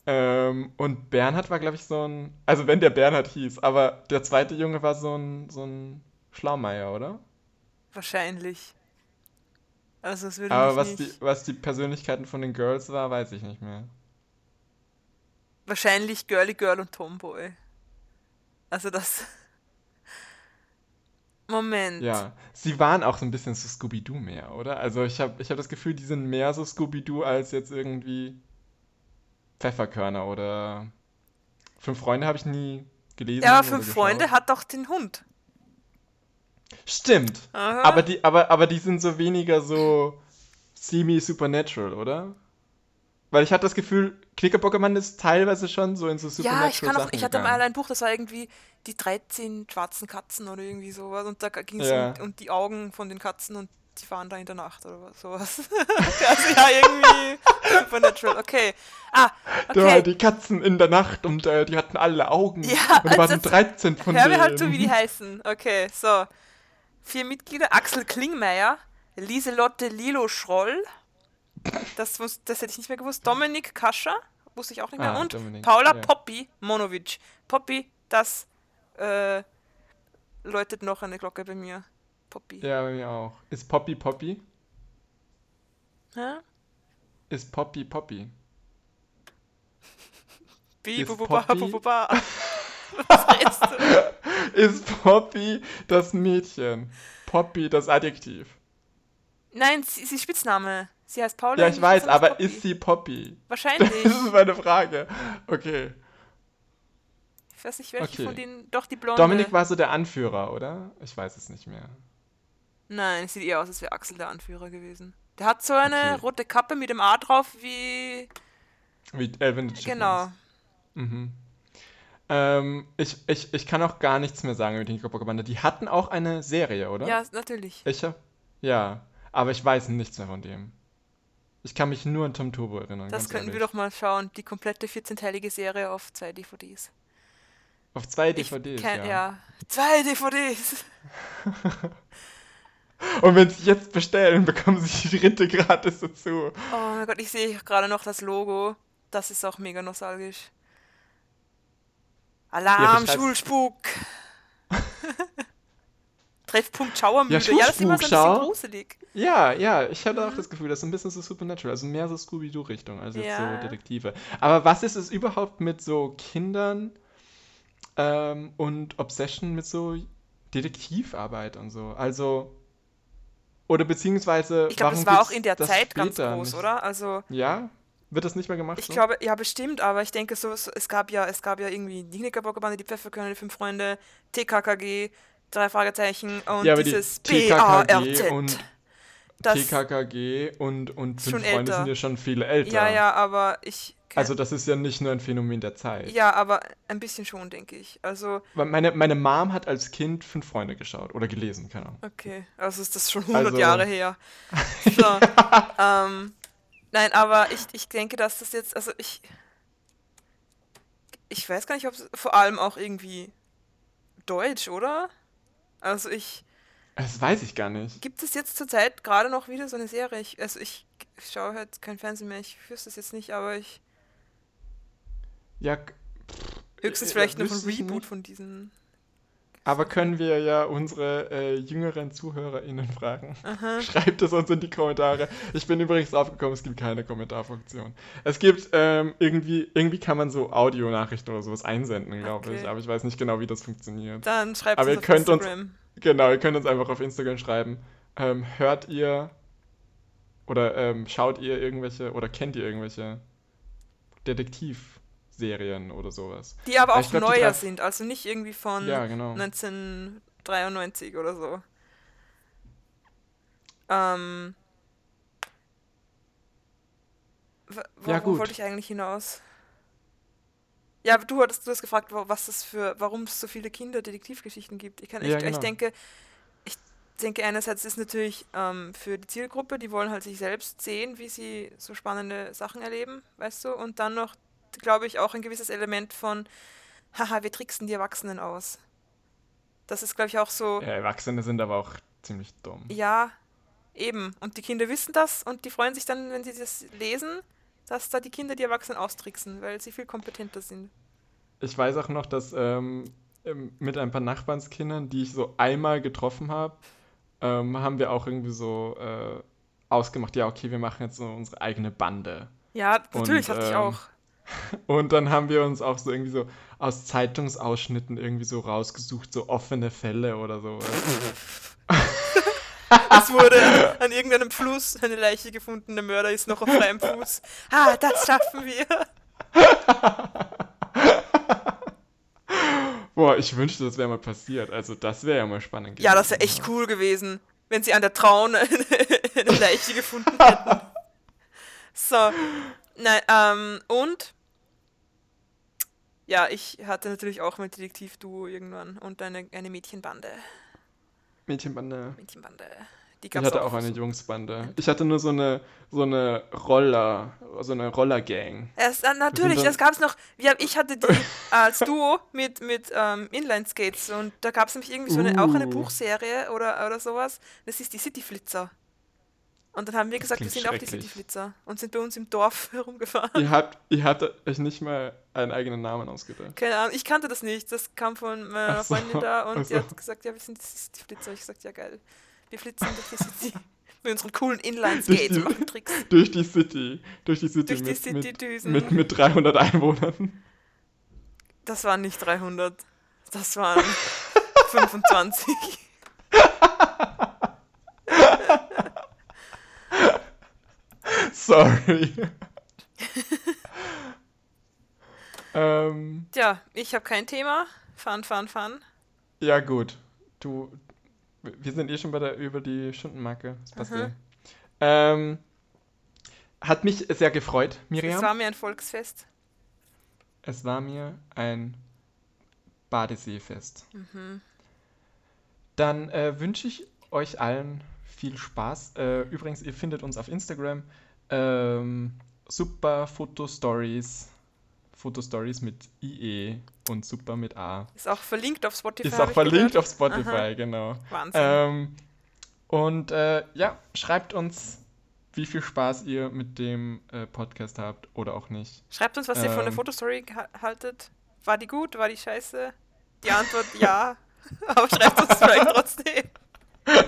A: Ähm, und Bernhard war, glaube ich, so ein, also wenn der Bernhard hieß, aber der zweite Junge war so ein, so ein Schlaumeier, oder?
B: Wahrscheinlich. Also es würde
A: Aber was
B: nicht...
A: die, was die Persönlichkeiten von den Girls war, weiß ich nicht mehr.
B: Wahrscheinlich Girly Girl und Tomboy. Also das... Moment.
A: Ja, sie waren auch so ein bisschen so Scooby-Doo mehr, oder? Also ich habe ich hab das Gefühl, die sind mehr so Scooby-Doo als jetzt irgendwie Pfefferkörner oder Fünf Freunde habe ich nie gelesen.
B: Ja, aber Fünf Freunde hat doch den Hund.
A: Stimmt.
B: Aha.
A: Aber die, aber, aber die sind so weniger so semi-supernatural, oder? Weil ich hatte das Gefühl, Knickerbockermann ist teilweise schon so in so supernatural
B: Ja, ich kann auch, ich hatte mal ein Buch, das war irgendwie die 13 schwarzen Katzen oder irgendwie sowas und da ging es
A: Ja.
B: um, um die Augen von den Katzen und die waren da in der Nacht oder was- sowas. also ja, irgendwie Supernatural, okay. Ah,
A: Da waren
B: okay.
A: die Katzen in der Nacht und äh, die hatten alle Augen.
B: Ja,
A: und waren
B: das-
A: 13 von
B: Hör mir
A: denen.
B: halt zu, wie die heißen. Okay, so. Vier Mitglieder, Axel Klingmeier, Lieselotte Lilo Schroll, das, wus- das hätte ich nicht mehr gewusst, Dominik Kascher, wusste ich auch nicht mehr,
A: Ah,
B: und
A: Dominik,
B: Paula
A: ja.
B: Poppy Monovic. Poppy, das äh, läutet noch eine Glocke bei mir. Poppy.
A: Ja, bei mir auch. Ist Poppy Poppy?
B: Hä?
A: Ist Poppy Poppy?
B: Bi,
A: Ist
B: bu, bu, ba,
A: Poppy-
B: bu, bu, ba. Was redest du?
A: Ist Poppy das Mädchen? Poppy das Adjektiv?
B: Nein, sie ist Spitzname. Sie heißt Paula.
A: Ja, ich weiß, aber
B: Poppy.
A: ist sie Poppy?
B: Wahrscheinlich.
A: Das ist meine Frage. Okay.
B: Ich weiß nicht, welche
A: Okay.
B: von denen. Doch, die Blonde.
A: Dominik war so der Anführer, oder? Ich weiß es nicht mehr.
B: Nein, sieht eher aus, als wäre Axel der Anführer gewesen. Der hat so eine
A: Okay.
B: rote Kappe mit dem A drauf wie.
A: Wie Elvin the.
B: Genau.
A: Mhm. Ähm, ich, ich, ich kann auch gar nichts mehr sagen über die Knickerbocker Die hatten auch eine Serie, oder?
B: Ja, natürlich.
A: Ich hab, ja, aber ich weiß nichts mehr von dem. Ich kann mich nur an Tom Turbo erinnern.
B: Das könnten ehrlich. wir doch mal schauen. Die komplette 14-teilige Serie auf zwei DVDs.
A: Auf zwei DVDs,
B: kenn,
A: ja.
B: ja. Zwei DVDs!
A: Und wenn Sie jetzt bestellen, bekommen Sie die dritte gratis dazu.
B: Oh mein Gott, ich sehe gerade noch das Logo. Das ist auch mega nostalgisch. Alarm, ja, Schulspuk! Treffpunkt Schauermüde.
A: Ja, ja, das ist immer
B: so ein bisschen gruselig.
A: Ja, ja, ich hatte auch das Gefühl, das ist ein bisschen so Supernatural, also mehr so Scooby-Doo-Richtung, als jetzt
B: ja.
A: so Detektive. Aber was ist es überhaupt mit so Kindern ähm, und Obsession mit so Detektivarbeit und so? Also, oder beziehungsweise.
B: Ich glaube, das war auch in der Zeit ganz groß, nicht? oder? Also.
A: Ja? Wird das nicht mehr gemacht?
B: Ich
A: so?
B: glaube, ja, bestimmt, aber ich denke so, es gab ja, es gab ja irgendwie die Knickerbockerbande, die Pfefferkörner, die fünf Freunde, TKKG, drei Fragezeichen und
A: ja,
B: dieses
A: PARZ. und TKKG und, und fünf Freunde älter. sind ja schon viele älter.
B: Ja, ja, aber ich.
A: Also das ist ja nicht nur ein Phänomen der Zeit.
B: Ja, aber ein bisschen schon, denke ich. Also.
A: Meine, meine Mom hat als Kind fünf Freunde geschaut oder gelesen, keine Ahnung.
B: Okay, also ist das schon 100 also, Jahre her. So, ähm, nein, aber ich, ich denke, dass das jetzt, also ich. Ich weiß gar nicht, ob es vor allem auch irgendwie Deutsch, oder? Also ich.
A: Das weiß ich gar nicht.
B: Gibt es jetzt zurzeit gerade noch wieder so eine Serie? Ich, also ich schaue halt kein Fernsehen mehr, ich wüsste es jetzt nicht, aber ich.
A: Ja.
B: Höchstens ja, vielleicht noch ein Reboot von diesen.
A: Aber können wir ja unsere äh, jüngeren ZuhörerInnen fragen. Aha. Schreibt es uns in die Kommentare. Ich bin übrigens draufgekommen, es gibt keine Kommentarfunktion. Es gibt ähm, irgendwie, irgendwie kann man so Audionachrichten oder sowas einsenden, glaube okay. ich. Aber ich weiß nicht genau, wie das funktioniert.
B: Dann schreibt
A: es
B: uns
A: auf Instagram. Uns, Genau, ihr könnt uns einfach auf Instagram schreiben. Ähm, hört ihr oder ähm, schaut ihr irgendwelche oder kennt ihr irgendwelche Detektivserien oder sowas?
B: Die aber auch glaub, neuer sind, also nicht irgendwie von
A: ja, genau.
B: 1993 oder so. Ähm, ja, gut. wollte ich eigentlich hinaus? Ja, du hattest, du hast gefragt, was es für, warum es so viele Kinderdetektivgeschichten gibt. Ich, kann, ja, ich, genau. ich denke, ich denke einerseits ist natürlich ähm, für die Zielgruppe, die wollen halt sich selbst sehen, wie sie so spannende Sachen erleben, weißt du, und dann noch, glaube ich, auch ein gewisses Element von, haha, wir tricksen die Erwachsenen aus. Das ist, glaube ich, auch so.
A: Ja, Erwachsene sind aber auch ziemlich dumm.
B: Ja, eben. Und die Kinder wissen das und die freuen sich dann, wenn sie das lesen dass da die Kinder die Erwachsenen austricksen, weil sie viel kompetenter sind.
A: Ich weiß auch noch, dass ähm, mit ein paar Nachbarskindern, die ich so einmal getroffen habe, ähm, haben wir auch irgendwie so äh, ausgemacht, ja, okay, wir machen jetzt so unsere eigene Bande.
B: Ja, natürlich und, hatte ähm, ich auch.
A: Und dann haben wir uns auch so irgendwie so aus Zeitungsausschnitten irgendwie so rausgesucht, so offene Fälle oder so.
B: Es wurde an irgendeinem Fluss eine Leiche gefunden, der Mörder ist noch auf freiem Fuß. Ah, das schaffen wir.
A: Boah, ich wünschte, das wäre mal passiert. Also, das wäre ja mal spannend
B: gewesen. Ja, das wäre echt cool gewesen, wenn sie an der Traune eine Leiche gefunden hätten. So. Nein, ähm, und? Ja, ich hatte natürlich auch mein Detektivduo irgendwann und eine, eine Mädchenbande.
A: Mädchenbande.
B: Mädchenbande.
A: Die ich hatte auch, auch eine so. Jungsbande. Ich hatte nur so eine, so eine Roller, so eine Rollergang.
B: Erst, äh, natürlich, das, gab es noch. Ja, ich hatte die als Duo mit, mit ähm, Inline-Skates und da gab es nämlich irgendwie so eine, uh. auch eine uh. Buchserie oder, oder sowas. Das ist die City Flitzer. Und dann haben wir gesagt, wir sind auch die Cityflitzer und sind bei uns im Dorf herumgefahren.
A: Ihr habt, ihr habt euch nicht mal einen eigenen Namen ausgedacht.
B: Keine Ahnung, ich kannte das nicht. Das kam von meiner so, Freundin da und sie hat gesagt, ja, wir sind die Cityflitzer. Ich sagte, ja geil. Wir flitzen durch die City. Mit unseren coolen Inline-Skates machen Tricks.
A: Durch die City. Durch die City, durch die mit, City mit, mit, mit 300 Einwohnern.
B: Das waren nicht 300. Das waren 25.
A: Sorry. ähm,
B: Tja, ich habe kein Thema. Fun, fun, fun.
A: Ja, gut. Du, wir sind eh schon bei der über die Stundenmarke. Das passt eh. ähm, hat mich sehr gefreut, Miriam.
B: Es war mir ein Volksfest.
A: Es war mir ein Badeseefest. Dann äh, wünsche ich euch allen viel Spaß. Äh, übrigens, ihr findet uns auf Instagram. Ähm, super Fotostories. Fotostories mit IE und super mit A.
B: Ist auch verlinkt auf Spotify.
A: Ist auch verlinkt
B: gehört.
A: auf Spotify,
B: Aha.
A: genau.
B: Wahnsinn.
A: Ähm, und äh, ja, schreibt uns, wie viel Spaß ihr mit dem äh, Podcast habt oder auch nicht.
B: Schreibt uns, was ihr von der
A: ähm,
B: Fotostory ha- haltet. War die gut? War die scheiße? Die Antwort ja. Aber schreibt uns vielleicht trotzdem.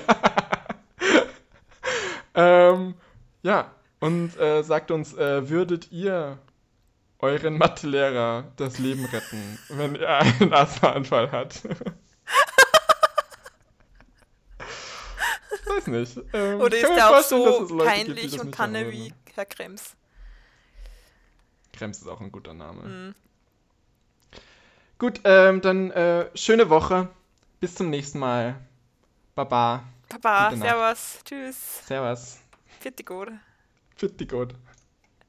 A: Ähm, ja, und äh, sagt uns, äh, würdet ihr euren Mathelehrer das Leben retten, wenn er einen Asthmaanfall hat? ich weiß nicht. Ähm,
B: Oder ist der auch so
A: gibt,
B: peinlich
A: das
B: und Panne wie. Herr Krems?
A: Krems ist auch ein guter Name.
B: Mhm.
A: Gut, ähm, dann äh, schöne Woche. Bis zum nächsten Mal. Baba. Gute Nacht.
B: Servus, Tschüss,
A: Servus.
B: Vierte gut.
A: Fitti gut.